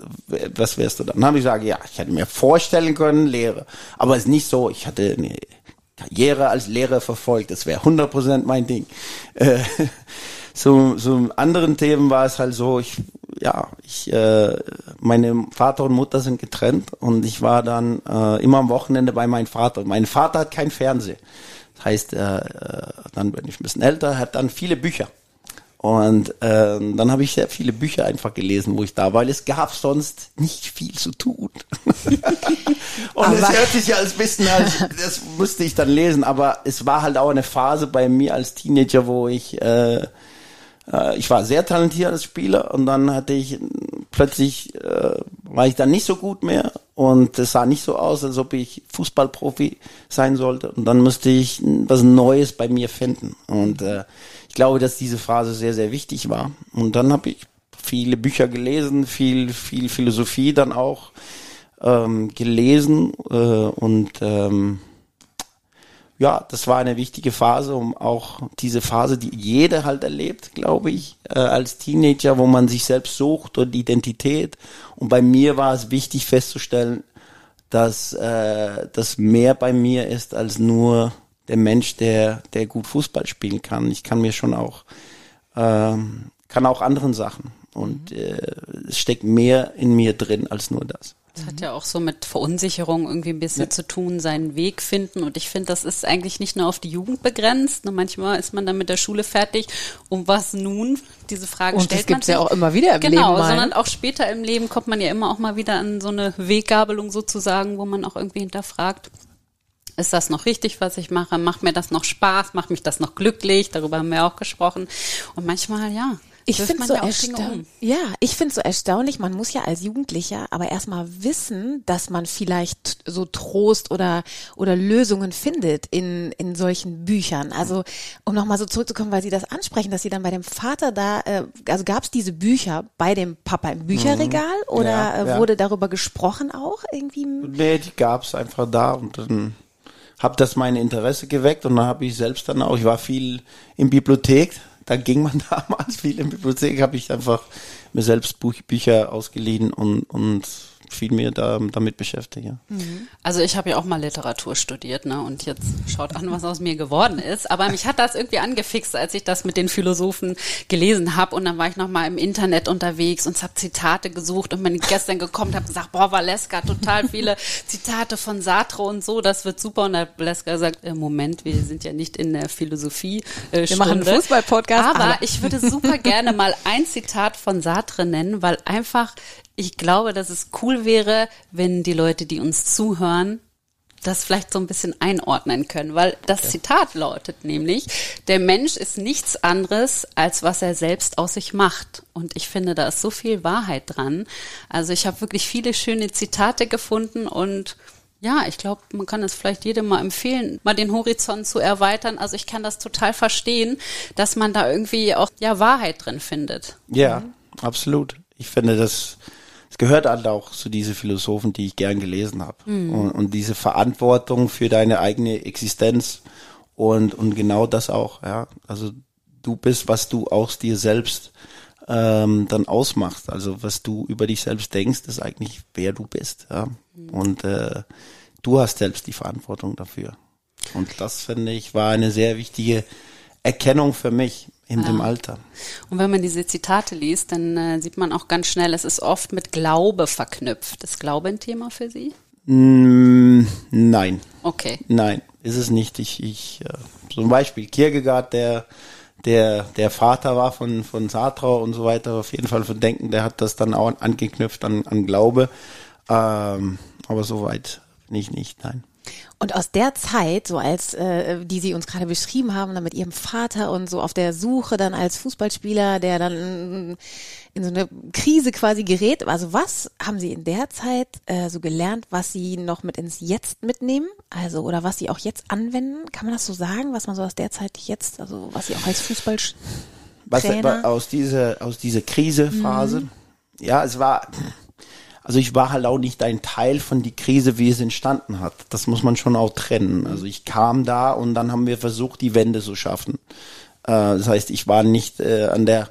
was wärst du dann? Dann habe ich gesagt, ja, ich hätte mir vorstellen können, Lehre. Aber es ist nicht so, ich hatte eine Karriere als Lehrer verfolgt, das wäre 100% mein Ding. Äh, [laughs] so, so anderen Themen war es halt so, ich, ja, ich, äh, meine Vater und Mutter sind getrennt und ich war dann äh, immer am Wochenende bei meinem Vater. Mein Vater hat kein Fernsehen. Das heißt, äh, äh dann bin ich ein bisschen älter, hat dann viele Bücher. Und äh, dann habe ich sehr viele Bücher einfach gelesen, wo ich da, weil es gab sonst nicht viel zu tun. [laughs] und es hört sich ja als bisschen, als, das musste ich dann lesen, aber es war halt auch eine Phase bei mir als Teenager, wo ich äh, äh, ich war sehr talentiert als Spieler und dann hatte ich plötzlich äh, war ich dann nicht so gut mehr und es sah nicht so aus, als ob ich Fußballprofi sein sollte und dann musste ich was Neues bei mir finden. Und äh, ich glaube, dass diese Phase sehr sehr wichtig war. Und dann habe ich viele Bücher gelesen, viel viel Philosophie dann auch ähm, gelesen äh, und ähm, ja, das war eine wichtige Phase, um auch diese Phase, die jeder halt erlebt, glaube ich, äh, als Teenager, wo man sich selbst sucht und Identität. Und bei mir war es wichtig festzustellen, dass äh, das mehr bei mir ist als nur der Mensch, der der gut Fußball spielen kann. Ich kann mir schon auch ähm, kann auch anderen Sachen und äh, es steckt mehr in mir drin als nur das. Das hat ja auch so mit Verunsicherung irgendwie ein bisschen ja. zu tun, seinen Weg finden. Und ich finde, das ist eigentlich nicht nur auf die Jugend begrenzt. Ne, manchmal ist man dann mit der Schule fertig. Um was nun? Diese Frage und stellt das gibt's man sich. ja auch immer wieder im genau, Leben. Genau, sondern auch später im Leben kommt man ja immer auch mal wieder an so eine Weggabelung sozusagen, wo man auch irgendwie hinterfragt, ist das noch richtig, was ich mache? Macht mir das noch Spaß? Macht mich das noch glücklich? Darüber haben wir auch gesprochen. Und manchmal, ja, ich finde so erstaunlich. Ja, ich finde so erstaunlich. Man muss ja als Jugendlicher aber erstmal wissen, dass man vielleicht so Trost oder oder Lösungen findet in in solchen Büchern. Also um nochmal so zurückzukommen, weil Sie das ansprechen, dass Sie dann bei dem Vater da, äh, also gab es diese Bücher bei dem Papa im Bücherregal mhm. oder ja, äh, ja. wurde darüber gesprochen auch irgendwie? Nee, die gab es einfach da und dann habe das mein Interesse geweckt und dann habe ich selbst dann auch, ich war viel in Bibliothek, da ging man [laughs] damals viel in Bibliothek, habe ich einfach mir selbst Buch, Bücher ausgeliehen und, und viel mehr da, damit beschäftige. Mhm. Also ich habe ja auch mal Literatur studiert, ne? Und jetzt schaut an, was aus mir geworden ist. Aber mich hat das irgendwie angefixt, als ich das mit den Philosophen gelesen habe. Und dann war ich noch mal im Internet unterwegs und habe Zitate gesucht und bin gestern gekommen und habe gesagt, boah, Valeska, total viele Zitate von Sartre und so, das wird super. Und der Valeska sagt, äh, Moment, wir sind ja nicht in der Philosophie. Äh, wir machen einen Fußball-Podcast. Aber, aber ich würde super gerne mal ein Zitat von Sartre nennen, weil einfach ich glaube, dass es cool wäre, wenn die Leute, die uns zuhören, das vielleicht so ein bisschen einordnen können, weil das okay. Zitat lautet nämlich, der Mensch ist nichts anderes, als was er selbst aus sich macht. Und ich finde, da ist so viel Wahrheit dran. Also ich habe wirklich viele schöne Zitate gefunden und ja, ich glaube, man kann es vielleicht jedem mal empfehlen, mal den Horizont zu erweitern. Also ich kann das total verstehen, dass man da irgendwie auch ja Wahrheit drin findet. Ja, mhm. absolut. Ich finde das gehört halt auch zu diese Philosophen, die ich gern gelesen habe. Mhm. Und, und, diese Verantwortung für deine eigene Existenz und, und genau das auch, ja. Also du bist, was du aus dir selbst äh, ähm, dann ausmacht. Also was du über dich selbst denkst, ist eigentlich, wer du bist. Ja? Und äh, du hast selbst die Verantwortung dafür. Und das, finde ich, war eine sehr wichtige Erkennung für mich in ah. dem Alter. Und wenn man diese Zitate liest, dann äh, sieht man auch ganz schnell, es ist oft mit Glaube verknüpft. Ist Glaube ein Thema für Sie? Mm, nein. Okay. Nein, ist es nicht. Ich, ich äh, zum Beispiel Kierkegaard, der der der Vater war von von Sartre und so weiter, auf jeden Fall von Denken, der hat das dann auch angeknüpft an, an Glaube. Ähm, aber soweit bin ich nicht, nein. Und aus der Zeit, so als äh, die Sie uns gerade beschrieben haben, dann mit Ihrem Vater und so auf der Suche dann als Fußballspieler, der dann in so eine Krise quasi gerät. Also was haben Sie in der Zeit äh, so gelernt, was Sie noch mit ins Jetzt mitnehmen? Also oder was Sie auch jetzt anwenden? Kann man das so sagen, was man so aus der Zeit jetzt, also was Sie auch als Fußballtrainer? Was aus dieser aus dieser Krisephase? Mhm. Ja, es war also ich war halt auch nicht ein Teil von die Krise, wie es entstanden hat. Das muss man schon auch trennen. Also ich kam da und dann haben wir versucht, die Wende zu schaffen. Äh, das heißt, ich war nicht äh, an der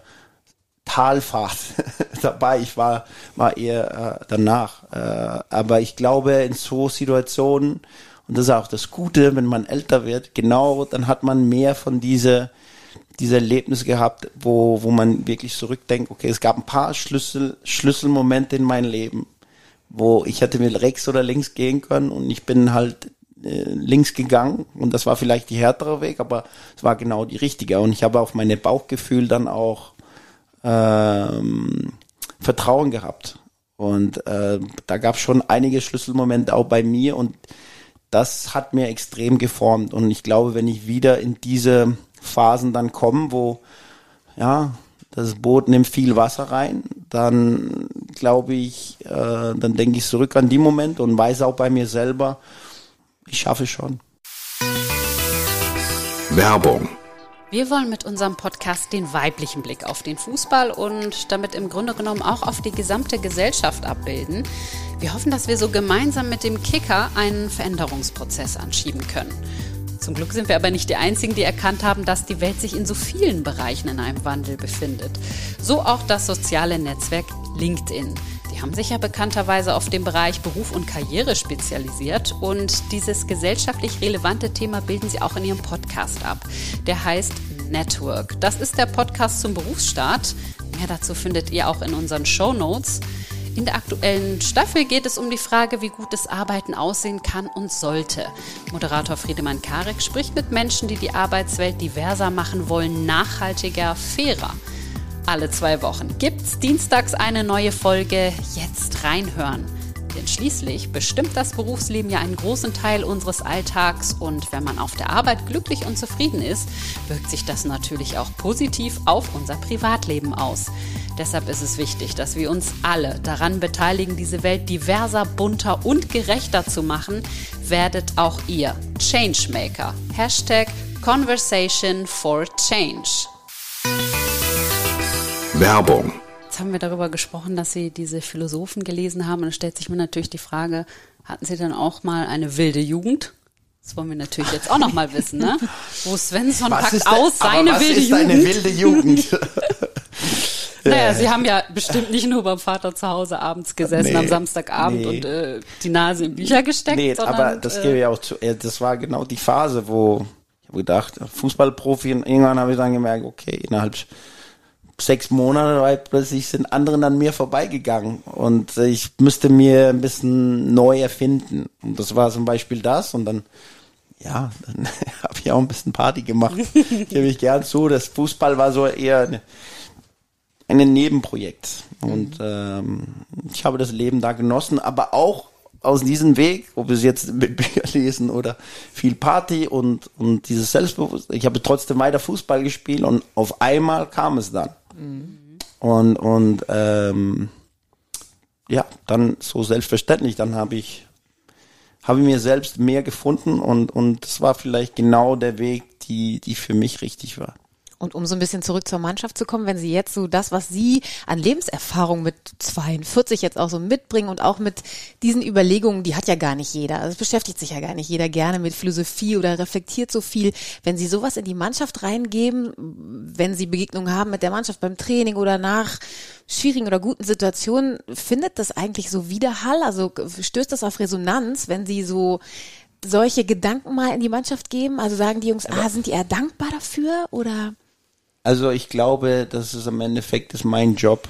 Talfahrt [laughs] dabei. Ich war, war eher äh, danach. Äh, aber ich glaube, in so Situationen, und das ist auch das Gute, wenn man älter wird, genau, dann hat man mehr von dieser diese Erlebnis gehabt, wo, wo man wirklich zurückdenkt, okay, es gab ein paar Schlüssel, Schlüsselmomente in meinem Leben, wo ich hätte mir rechts oder links gehen können und ich bin halt äh, links gegangen und das war vielleicht die härtere Weg, aber es war genau die richtige. Und ich habe auf meine Bauchgefühl dann auch ähm, Vertrauen gehabt. Und äh, da gab es schon einige Schlüsselmomente auch bei mir und das hat mir extrem geformt. Und ich glaube, wenn ich wieder in diese Phasen dann kommen, wo ja das Boot nimmt viel Wasser rein, dann glaube ich, äh, dann denke ich zurück an die Momente und weiß auch bei mir selber, ich schaffe es schon. Werbung wir wollen mit unserem Podcast den weiblichen Blick auf den Fußball und damit im Grunde genommen auch auf die gesamte Gesellschaft abbilden. Wir hoffen, dass wir so gemeinsam mit dem Kicker einen Veränderungsprozess anschieben können. Zum Glück sind wir aber nicht die Einzigen, die erkannt haben, dass die Welt sich in so vielen Bereichen in einem Wandel befindet. So auch das soziale Netzwerk LinkedIn. Die haben sich ja bekannterweise auf den Bereich Beruf und Karriere spezialisiert und dieses gesellschaftlich relevante Thema bilden sie auch in ihrem Podcast ab. Der heißt Network. Das ist der Podcast zum Berufsstart. Mehr dazu findet ihr auch in unseren Show Notes. In der aktuellen Staffel geht es um die Frage, wie gutes Arbeiten aussehen kann und sollte. Moderator Friedemann Karek spricht mit Menschen, die die Arbeitswelt diverser machen wollen, nachhaltiger, fairer. Alle zwei Wochen gibt's dienstags eine neue Folge. Jetzt reinhören. Denn schließlich bestimmt das Berufsleben ja einen großen Teil unseres Alltags und wenn man auf der Arbeit glücklich und zufrieden ist, wirkt sich das natürlich auch positiv auf unser Privatleben aus. Deshalb ist es wichtig, dass wir uns alle daran beteiligen, diese Welt diverser, bunter und gerechter zu machen. Werdet auch ihr Changemaker. Hashtag Conversation for Change. Werbung haben wir darüber gesprochen, dass Sie diese Philosophen gelesen haben. Und dann stellt sich mir natürlich die Frage, hatten Sie dann auch mal eine wilde Jugend? Das wollen wir natürlich jetzt auch noch mal wissen, ne? [laughs] Wo Svensson was packt aus seine was wilde ist Jugend. Eine wilde Jugend. [laughs] [laughs] naja, Sie haben ja bestimmt nicht nur beim Vater zu Hause abends gesessen nee, am Samstagabend nee. und äh, die Nase in Bücher gesteckt. Nee, sondern, aber das äh, gebe ich auch zu. Das war genau die Phase, wo ich habe gedacht, Fußballprofi und irgendwann habe ich dann gemerkt, okay, innerhalb sechs Monate weil plötzlich sind andere an mir vorbeigegangen und ich müsste mir ein bisschen neu erfinden. Und das war zum Beispiel das und dann, ja, dann [laughs] habe ich auch ein bisschen Party gemacht. [laughs] Gebe ich gern zu. Das Fußball war so eher eine, ein Nebenprojekt. Und ähm, ich habe das Leben da genossen, aber auch aus diesem Weg, ob es jetzt [laughs] mit Bücher lesen oder viel Party und, und dieses Selbstbewusstsein. Ich habe trotzdem weiter Fußball gespielt und auf einmal kam es dann. Mhm. Und, und ähm, ja, dann so selbstverständlich, dann habe ich, habe mir selbst mehr gefunden und, und das war vielleicht genau der Weg, die, die für mich richtig war. Und um so ein bisschen zurück zur Mannschaft zu kommen, wenn Sie jetzt so das, was Sie an Lebenserfahrung mit 42 jetzt auch so mitbringen und auch mit diesen Überlegungen, die hat ja gar nicht jeder. Also es beschäftigt sich ja gar nicht jeder gerne mit Philosophie oder reflektiert so viel. Wenn Sie sowas in die Mannschaft reingeben, wenn Sie Begegnungen haben mit der Mannschaft beim Training oder nach schwierigen oder guten Situationen, findet das eigentlich so Widerhall? Also stößt das auf Resonanz, wenn Sie so solche Gedanken mal in die Mannschaft geben? Also sagen die Jungs, ah, sind die eher dankbar dafür oder? Also ich glaube, das ist im Endeffekt ist mein Job,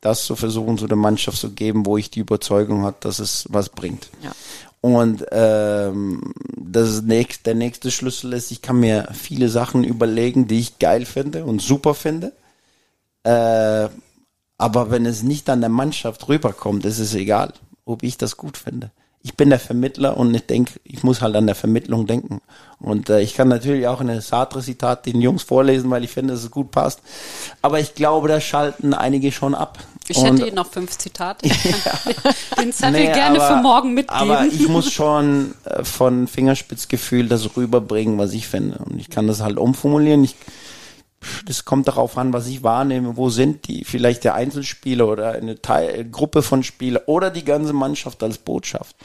das zu versuchen, so der Mannschaft zu geben, wo ich die Überzeugung habe, dass es was bringt. Ja. Und ähm, das ist nächst, der nächste Schlüssel ist, ich kann mir viele Sachen überlegen, die ich geil finde und super finde. Äh, aber wenn es nicht an der Mannschaft rüberkommt, ist es egal, ob ich das gut finde ich bin der Vermittler und ich denke, ich muss halt an der Vermittlung denken. Und äh, ich kann natürlich auch eine Sartre-Zitat den Jungs vorlesen, weil ich finde, dass es gut passt. Aber ich glaube, da schalten einige schon ab. Ich hätte Ihnen noch fünf Zitate. [laughs] Ich kann den Zettel nee, gerne aber, für morgen mitgeben. Aber ich muss schon äh, von Fingerspitzgefühl das rüberbringen, was ich finde. Und ich kann das halt umformulieren. Ich, das kommt darauf an, was ich wahrnehme. Wo sind die? Vielleicht der Einzelspieler oder eine Teil, Gruppe von Spielern oder die ganze Mannschaft als Botschaft.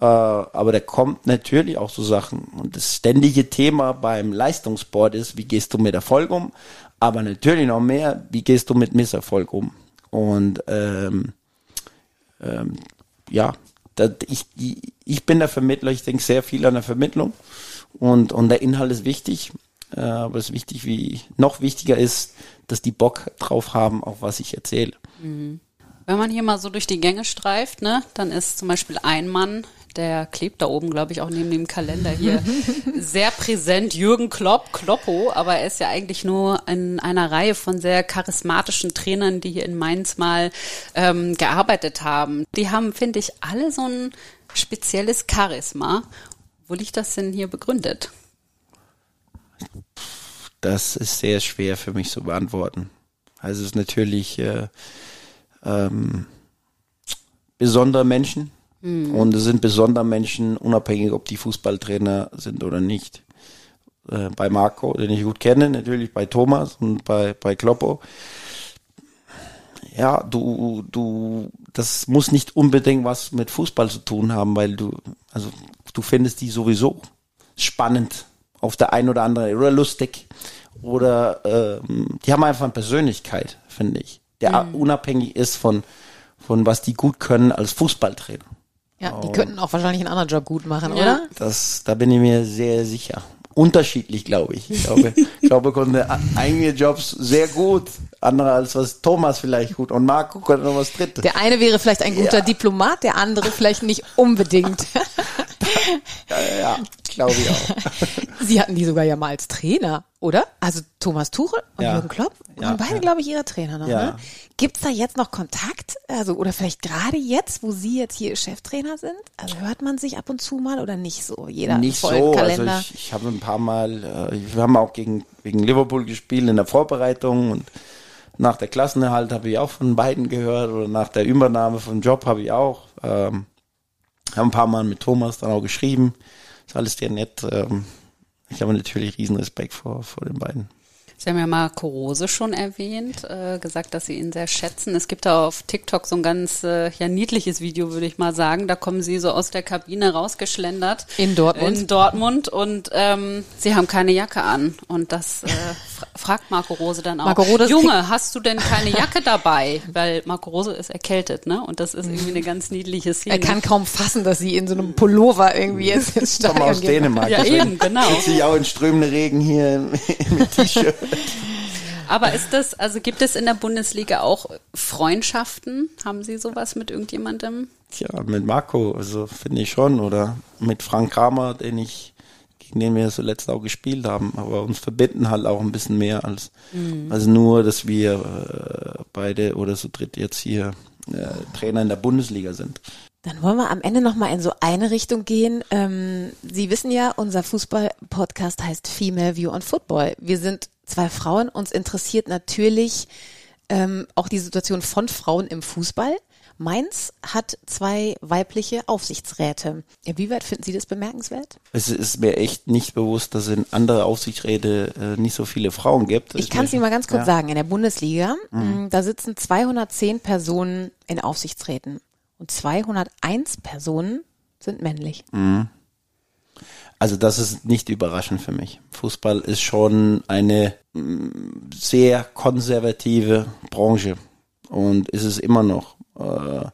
Äh, aber da kommt natürlich auch so Sachen. Und das ständige Thema beim Leistungssport ist, wie gehst du mit Erfolg um? Aber natürlich noch mehr, wie gehst du mit Misserfolg um? Und ähm, ähm, ja, das, ich, ich bin der Vermittler, ich denke sehr viel an der Vermittlung und, und der Inhalt ist wichtig. Äh, aber es ist wichtig, wie noch wichtiger ist, dass die Bock drauf haben, auch was ich erzähle. Mhm. Wenn man hier mal so durch die Gänge streift, ne, dann ist zum Beispiel ein Mann, der klebt da oben, glaube ich, auch neben dem Kalender hier, [laughs] sehr präsent. Jürgen Klopp, Kloppo, aber er ist ja eigentlich nur in einer Reihe von sehr charismatischen Trainern, die hier in Mainz mal ähm, gearbeitet haben. Die haben, finde ich, alle so ein spezielles Charisma. Wo liegt das denn hier begründet? Das ist sehr schwer für mich zu beantworten. Also es ist natürlich äh, ähm, besondere Menschen mhm. und es sind besondere Menschen, unabhängig ob die Fußballtrainer sind oder nicht. Äh, bei Marco, den ich gut kenne, natürlich bei Thomas und bei, bei Kloppo. Ja, du, du, das muss nicht unbedingt was mit Fußball zu tun haben, weil du, also du findest die sowieso spannend auf der einen oder anderen oder lustig oder ähm, die haben einfach eine Persönlichkeit, finde ich, der mhm. unabhängig ist von von was die gut können als Fußballtrainer. Ja, die könnten auch wahrscheinlich einen anderen Job gut machen, ja. oder? Das, da bin ich mir sehr sicher. Unterschiedlich, glaube ich. Ich glaube, [laughs] ich glaube, konnte einige Jobs sehr gut, andere als was Thomas vielleicht gut und Marco konnte noch was drittes. Der eine wäre vielleicht ein guter ja. Diplomat, der andere vielleicht nicht unbedingt. [laughs] ja, ja glaube ich auch. [laughs] Sie hatten die sogar ja mal als Trainer, oder? Also Thomas Tuchel und ja. Jürgen Klopp waren beide, ja. glaube ich, ihre Trainer noch. Ja. Ne? Gibt es da jetzt noch Kontakt? Also, oder vielleicht gerade jetzt, wo Sie jetzt hier Cheftrainer sind? Also hört man sich ab und zu mal oder nicht so? Jeder nicht so. Also ich, ich habe ein paar Mal, äh, wir haben auch gegen, gegen Liverpool gespielt in der Vorbereitung und nach der Klassenerhalt habe ich auch von beiden gehört oder nach der Übernahme vom Job habe ich auch. Ähm, haben ein paar Mal mit Thomas dann auch geschrieben. Ist alles sehr nett. Ähm, ich habe natürlich riesen Respekt vor, vor den beiden. Sie haben ja Marco Rose schon erwähnt, äh, gesagt, dass Sie ihn sehr schätzen. Es gibt da auf TikTok so ein ganz äh, ja, niedliches Video, würde ich mal sagen. Da kommen Sie so aus der Kabine rausgeschlendert. In Dortmund. In Dortmund und ähm, Sie haben keine Jacke an. Und das äh, fragt Marco Rose dann auch. Marco Rose Junge, hast du denn keine Jacke dabei? Weil Marco Rose ist erkältet, ne? Und das ist irgendwie eine ganz niedliche Szene. Er kann kaum fassen, dass Sie in so einem Pullover irgendwie jetzt ins Stadion aus Dänemark. Ja, eben, genau. Sitze ich auch in strömenden Regen hier [laughs] mit T-Shirt. Aber ist das, also gibt es in der Bundesliga auch Freundschaften? Haben Sie sowas mit irgendjemandem? Tja, mit Marco, also finde ich schon. Oder mit Frank Kramer, den ich, gegen den wir zuletzt auch gespielt haben. Aber uns verbinden halt auch ein bisschen mehr als, mhm. als nur, dass wir äh, beide oder so dritt jetzt hier äh, Trainer in der Bundesliga sind. Dann wollen wir am Ende nochmal in so eine Richtung gehen. Ähm, Sie wissen ja, unser Fußball-Podcast heißt Female View on Football. Wir sind zwei Frauen. Uns interessiert natürlich ähm, auch die Situation von Frauen im Fußball. Mainz hat zwei weibliche Aufsichtsräte. Inwieweit finden Sie das bemerkenswert? Es ist mir echt nicht bewusst, dass es in andere Aufsichtsräte äh, nicht so viele Frauen gibt. Ich kann es Ihnen mal ganz kurz ja. sagen. In der Bundesliga, mhm. da sitzen 210 Personen in Aufsichtsräten und 201 Personen sind männlich. Mhm. Also das ist nicht überraschend für mich. Fußball ist schon eine mm, sehr konservative Branche und ist es immer noch. Äh,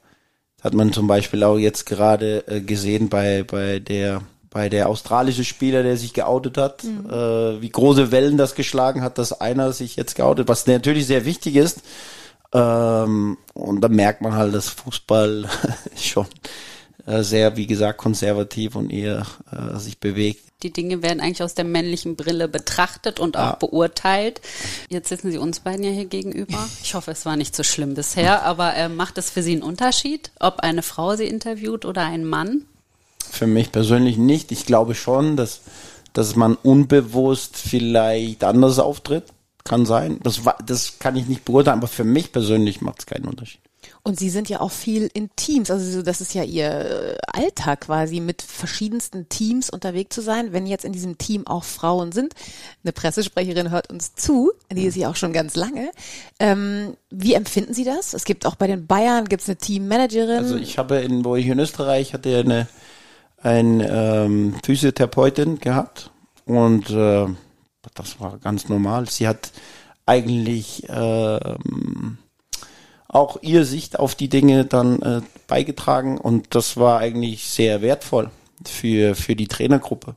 hat man zum Beispiel auch jetzt gerade äh, gesehen bei bei der bei der australische Spieler, der sich geoutet hat, mhm. äh, wie große Wellen das geschlagen hat, dass einer sich jetzt geoutet, was natürlich sehr wichtig ist. Ähm, und da merkt man halt, dass Fußball [laughs] schon äh, sehr, wie gesagt, konservativ und eher äh, sich bewegt. Die Dinge werden eigentlich aus der männlichen Brille betrachtet und auch ja. beurteilt. Jetzt sitzen Sie uns beiden ja hier gegenüber. Ich hoffe, es war nicht so schlimm bisher, aber äh, macht es für Sie einen Unterschied, ob eine Frau Sie interviewt oder ein Mann? Für mich persönlich nicht. Ich glaube schon, dass, dass man unbewusst vielleicht anders auftritt. Kann sein. Das, das kann ich nicht beurteilen, aber für mich persönlich macht es keinen Unterschied. Und Sie sind ja auch viel in Teams, also das ist ja Ihr äh, Alltag quasi, mit verschiedensten Teams unterwegs zu sein. Wenn jetzt in diesem Team auch Frauen sind, eine Pressesprecherin hört uns zu, die ist ja auch schon ganz lange. Ähm, wie empfinden Sie das? Es gibt auch bei den Bayern gibt's eine Teammanagerin. Also ich habe in, wo ich in Österreich hatte eine, eine ähm, Physiotherapeutin gehabt und äh, das war ganz normal. Sie hat eigentlich ähm, auch ihr Sicht auf die Dinge dann äh, beigetragen und das war eigentlich sehr wertvoll für, für die Trainergruppe.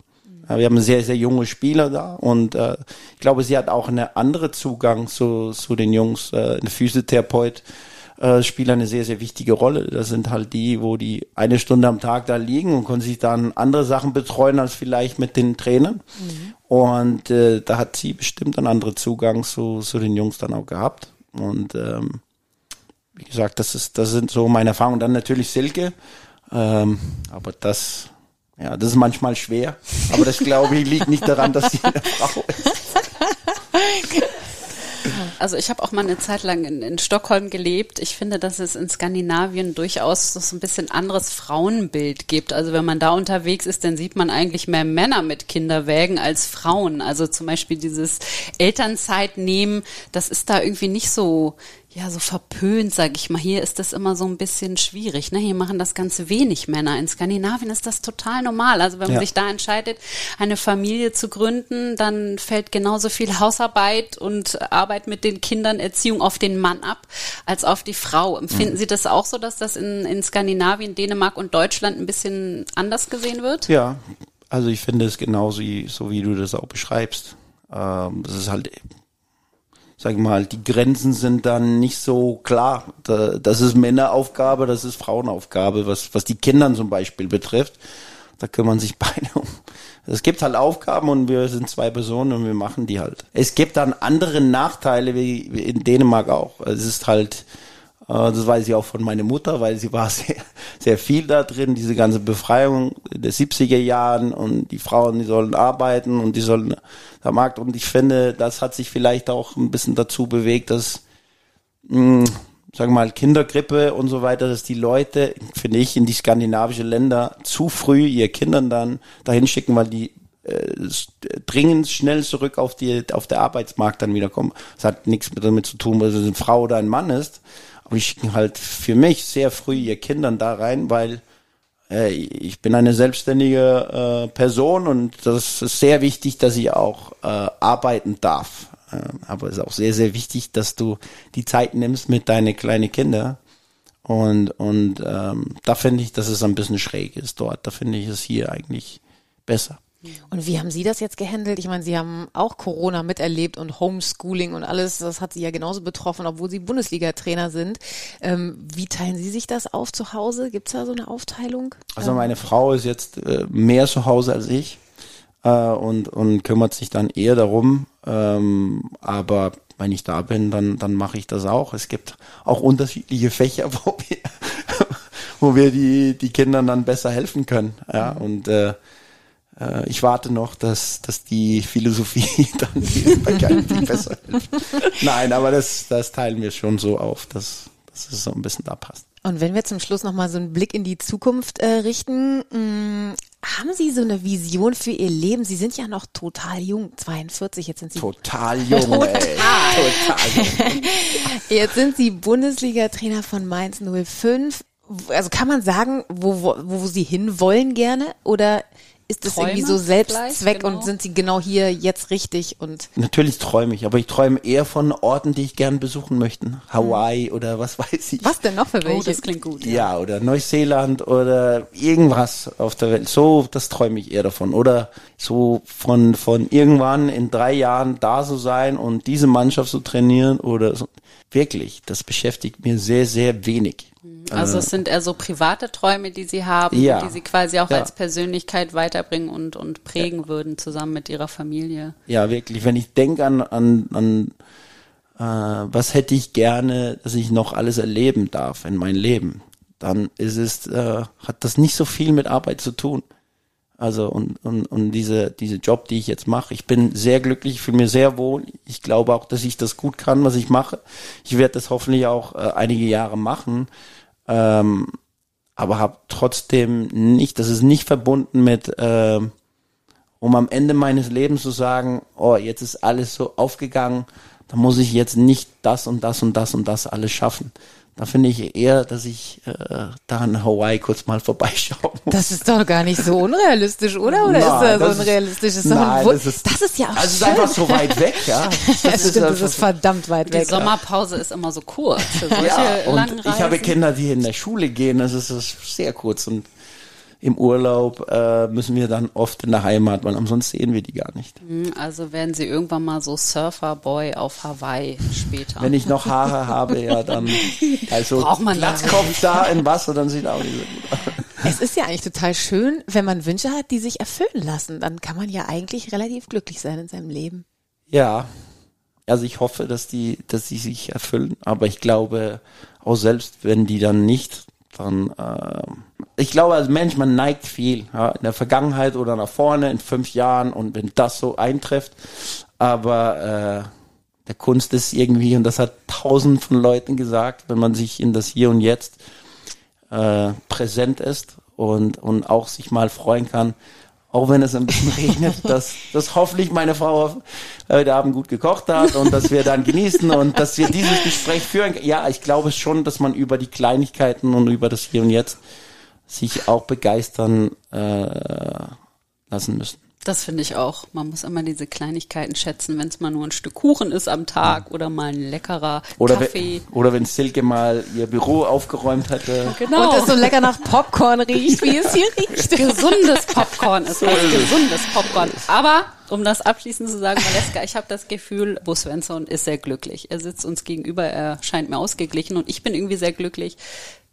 Wir haben sehr, sehr junge Spieler da und äh, ich glaube, sie hat auch eine andere Zugang zu, zu den Jungs. Äh, eine Physiotherapeut äh, spielt eine sehr, sehr wichtige Rolle. Das sind halt die, wo die eine Stunde am Tag da liegen und können sich dann andere Sachen betreuen als vielleicht mit den Trainern. Mhm. Und äh, da hat sie bestimmt einen anderen Zugang zu, zu den Jungs dann auch gehabt. Und ähm, wie gesagt, das ist, das sind so meine Erfahrungen. Dann natürlich Silke, ähm, aber das, ja, das ist manchmal schwer. Aber das glaube ich liegt nicht daran, dass sie eine Frau ist. [laughs] Also ich habe auch mal eine Zeit lang in, in, Stockholm gelebt. Ich finde, dass es in Skandinavien durchaus so ein bisschen anderes Frauenbild gibt. Also wenn man da unterwegs ist, dann sieht man eigentlich mehr Männer mit Kinderwägen als Frauen. Also zum Beispiel dieses Elternzeit nehmen, das ist da irgendwie nicht so ja, so verpönt, sag ich mal. Hier ist das immer so ein bisschen schwierig. Ne? Hier machen das ganz wenig Männer. In Skandinavien ist das total normal. Also wenn man ja. sich da entscheidet, eine Familie zu gründen, dann fällt genauso viel Hausarbeit und Arbeit mit den Kindern, Erziehung auf den Mann ab, als auf die Frau. Empfinden mhm. Sie das auch so, dass das in, in Skandinavien, Dänemark und Deutschland ein bisschen anders gesehen wird? Ja, also ich finde es genauso, so wie du das auch beschreibst. Ähm, das ist halt sag ich mal, die Grenzen sind dann nicht so klar. Das ist Männeraufgabe, das ist Frauenaufgabe, was, was die Kinder zum Beispiel betrifft. Da kümmern sich [laughs] beide um. Es gibt halt Aufgaben und wir sind zwei Personen und wir machen die halt. Es gibt dann andere Nachteile wie in Dänemark auch. Es ist halt, das weiß ich auch von meiner Mutter, weil sie war [laughs] sehr, sehr viel da drin, diese ganze Befreiung der 70er Jahren und die Frauen, die sollen arbeiten und die sollen am Markt. Und ich finde, das hat sich vielleicht auch ein bisschen dazu bewegt, dass, mh, sagen wir mal, Kindergrippe und so weiter, dass die Leute, finde ich, in die skandinavischen Länder zu früh ihr Kindern dann dahin schicken, weil die äh, dringend schnell zurück auf die auf der Arbeitsmarkt dann wiederkommen. Das hat nichts damit zu tun, weil es eine Frau oder ein Mann ist. Aber die schicken halt für mich sehr früh ihr Kindern da rein, weil äh, ich bin eine selbstständige äh, Person und das ist sehr wichtig, dass ich auch äh, arbeiten darf. Äh, aber es ist auch sehr, sehr wichtig, dass du die Zeit nimmst mit deinen kleinen Kindern. Und, und ähm, da finde ich, dass es ein bisschen schräg ist dort. Da finde ich es hier eigentlich besser. Und wie haben Sie das jetzt gehandelt? Ich meine, Sie haben auch Corona miterlebt und Homeschooling und alles, das hat Sie ja genauso betroffen, obwohl Sie Bundesliga-Trainer sind. Ähm, wie teilen Sie sich das auf zu Hause? Gibt es da so eine Aufteilung? Also meine Frau ist jetzt äh, mehr zu Hause als ich äh, und, und kümmert sich dann eher darum. Ähm, aber wenn ich da bin, dann, dann mache ich das auch. Es gibt auch unterschiedliche [laughs] Fächer, wo wir, wo wir die, die Kindern dann besser helfen können. Ja, und äh, äh, ich warte noch, dass, dass die Philosophie [laughs] dann bei Geistig besser ist. Nein, aber das, das teilen wir schon so auf, dass, dass es so ein bisschen da passt. Und wenn wir zum Schluss nochmal so einen Blick in die Zukunft äh, richten, mh, haben Sie so eine Vision für Ihr Leben? Sie sind ja noch total jung, 42, jetzt sind Sie Total jung, [laughs] ey. Total jung. [laughs] Jetzt sind Sie Bundesliga-Trainer von Mainz 05. Also kann man sagen, wo, wo, wo Sie hinwollen gerne? Oder ist das Träume irgendwie so Selbstzweck genau. und sind Sie genau hier jetzt richtig und Natürlich träume ich, aber ich träume eher von Orten, die ich gern besuchen möchte. Hawaii oder was weiß ich. was denn noch für Oh, welche? das klingt gut. Ja, oder Neuseeland oder irgendwas auf der Welt. So, das träume ich eher davon. Oder so von, von irgendwann in drei Jahren da so sein und diese Mannschaft zu trainieren oder so. Wirklich, das beschäftigt mir sehr, sehr wenig. Also es sind eher so private Träume, die Sie haben, Ja. die Sie quasi auch Ja. als Persönlichkeit weiterbringen und, und prägen würden, zusammen mit Ihrer Familie. Ja, wirklich. Wenn ich denke an, an, an äh, was hätte ich gerne, dass ich noch alles erleben darf in mein Leben, dann ist es, äh, hat das nicht so viel mit Arbeit zu tun. Also und, und, und diese, diese Job, die ich jetzt mache, ich bin sehr glücklich, ich fühle mir sehr wohl. Ich glaube auch, dass ich das gut kann, was ich mache. Ich werde das hoffentlich auch äh, einige Jahre machen. Ähm, aber habe trotzdem nicht, das ist nicht verbunden mit, ähm, um am Ende meines Lebens zu sagen, oh, jetzt ist alles so aufgegangen, da muss ich jetzt nicht das und das und das und das alles schaffen. Da finde ich eher, dass ich äh, da in Hawaii kurz mal vorbeischauen muss. Das ist doch gar nicht so unrealistisch, oder? Oder Nein, ist das so das ist- unrealistisch? Das ist, Nein, das ist- das ist ja auch Also es ist schön. einfach so weit weg, ja. [laughs] Das, stimmt, das ist verdammt weit Die weg. Sommerpause ist immer so kurz ja, und ich habe Kinder, die in der Schule gehen, das ist, das ist sehr kurz und im Urlaub äh, müssen wir dann oft in der Heimat, weil ansonsten sehen wir die gar nicht. Also werden Sie irgendwann mal so Surferboy auf Hawaii später. Wenn ich noch Haare habe, ja, dann [laughs] also Braucht man Glatzkopf da im Wasser, dann sieht auch nicht so gut aus. Es ist ja eigentlich total schön, wenn man Wünsche hat, die sich erfüllen lassen. Dann kann man ja eigentlich relativ glücklich sein in seinem Leben. Ja, also ich hoffe, dass die, dass die sich erfüllen, aber ich glaube auch selbst, wenn die dann nicht, dann, äh, ich glaube als Mensch, man neigt viel, ja, in der Vergangenheit oder nach vorne in fünf Jahren und wenn das so eintrifft, aber äh, der Kunst ist irgendwie, und das hat tausend von Leuten gesagt, wenn man sich in das Hier und Jetzt äh, präsent ist und, und auch sich mal freuen kann, auch wenn es ein bisschen [laughs] regnet, dass, dass hoffentlich meine Frau heute Abend gut gekocht hat und dass wir dann genießen und dass wir dieses Gespräch führen. Ja, ich glaube schon, dass man über die Kleinigkeiten und über das Hier und Jetzt sich auch begeistern äh, lassen müssen. Das finde ich auch. Man muss immer diese Kleinigkeiten schätzen, wenn es mal nur ein Stück Kuchen ist am Tag oder mal ein leckerer Oder, Kaffee. wenn, oder wenn Silke mal ihr Büro aufgeräumt hätte. Genau. Und es so lecker nach Popcorn riecht, wie es hier riecht. gesundes Popcorn ist was gesundes Popcorn. Aber um das abschließend zu sagen, Valeska, ich habe das Gefühl, Bo Svensson ist sehr glücklich. Er sitzt uns gegenüber, er scheint mir ausgeglichen und ich bin irgendwie sehr glücklich,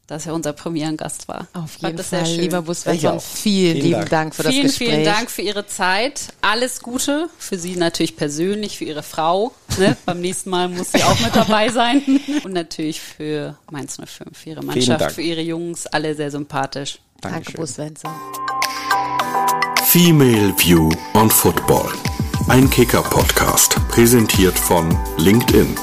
dass er unser Premierengast war. Auf jeden das sehr Fall, schön. lieber Bus Svensson, auch. vielen, Vielen lieben Dank. Dank für das Vielen, Gespräch. vielen Dank für Ihre Zeit. Alles Gute für Sie natürlich persönlich, für Ihre Frau. Ne? [laughs] Beim nächsten Mal muss sie auch mit dabei sein. Und natürlich für Mainz 05, für Ihre Mannschaft, für Ihre Jungs. Alle sehr sympathisch. Danke, Dankeschön. Bus Svensson. Female View on Football. Ein Kicker-Podcast, präsentiert von LinkedIn.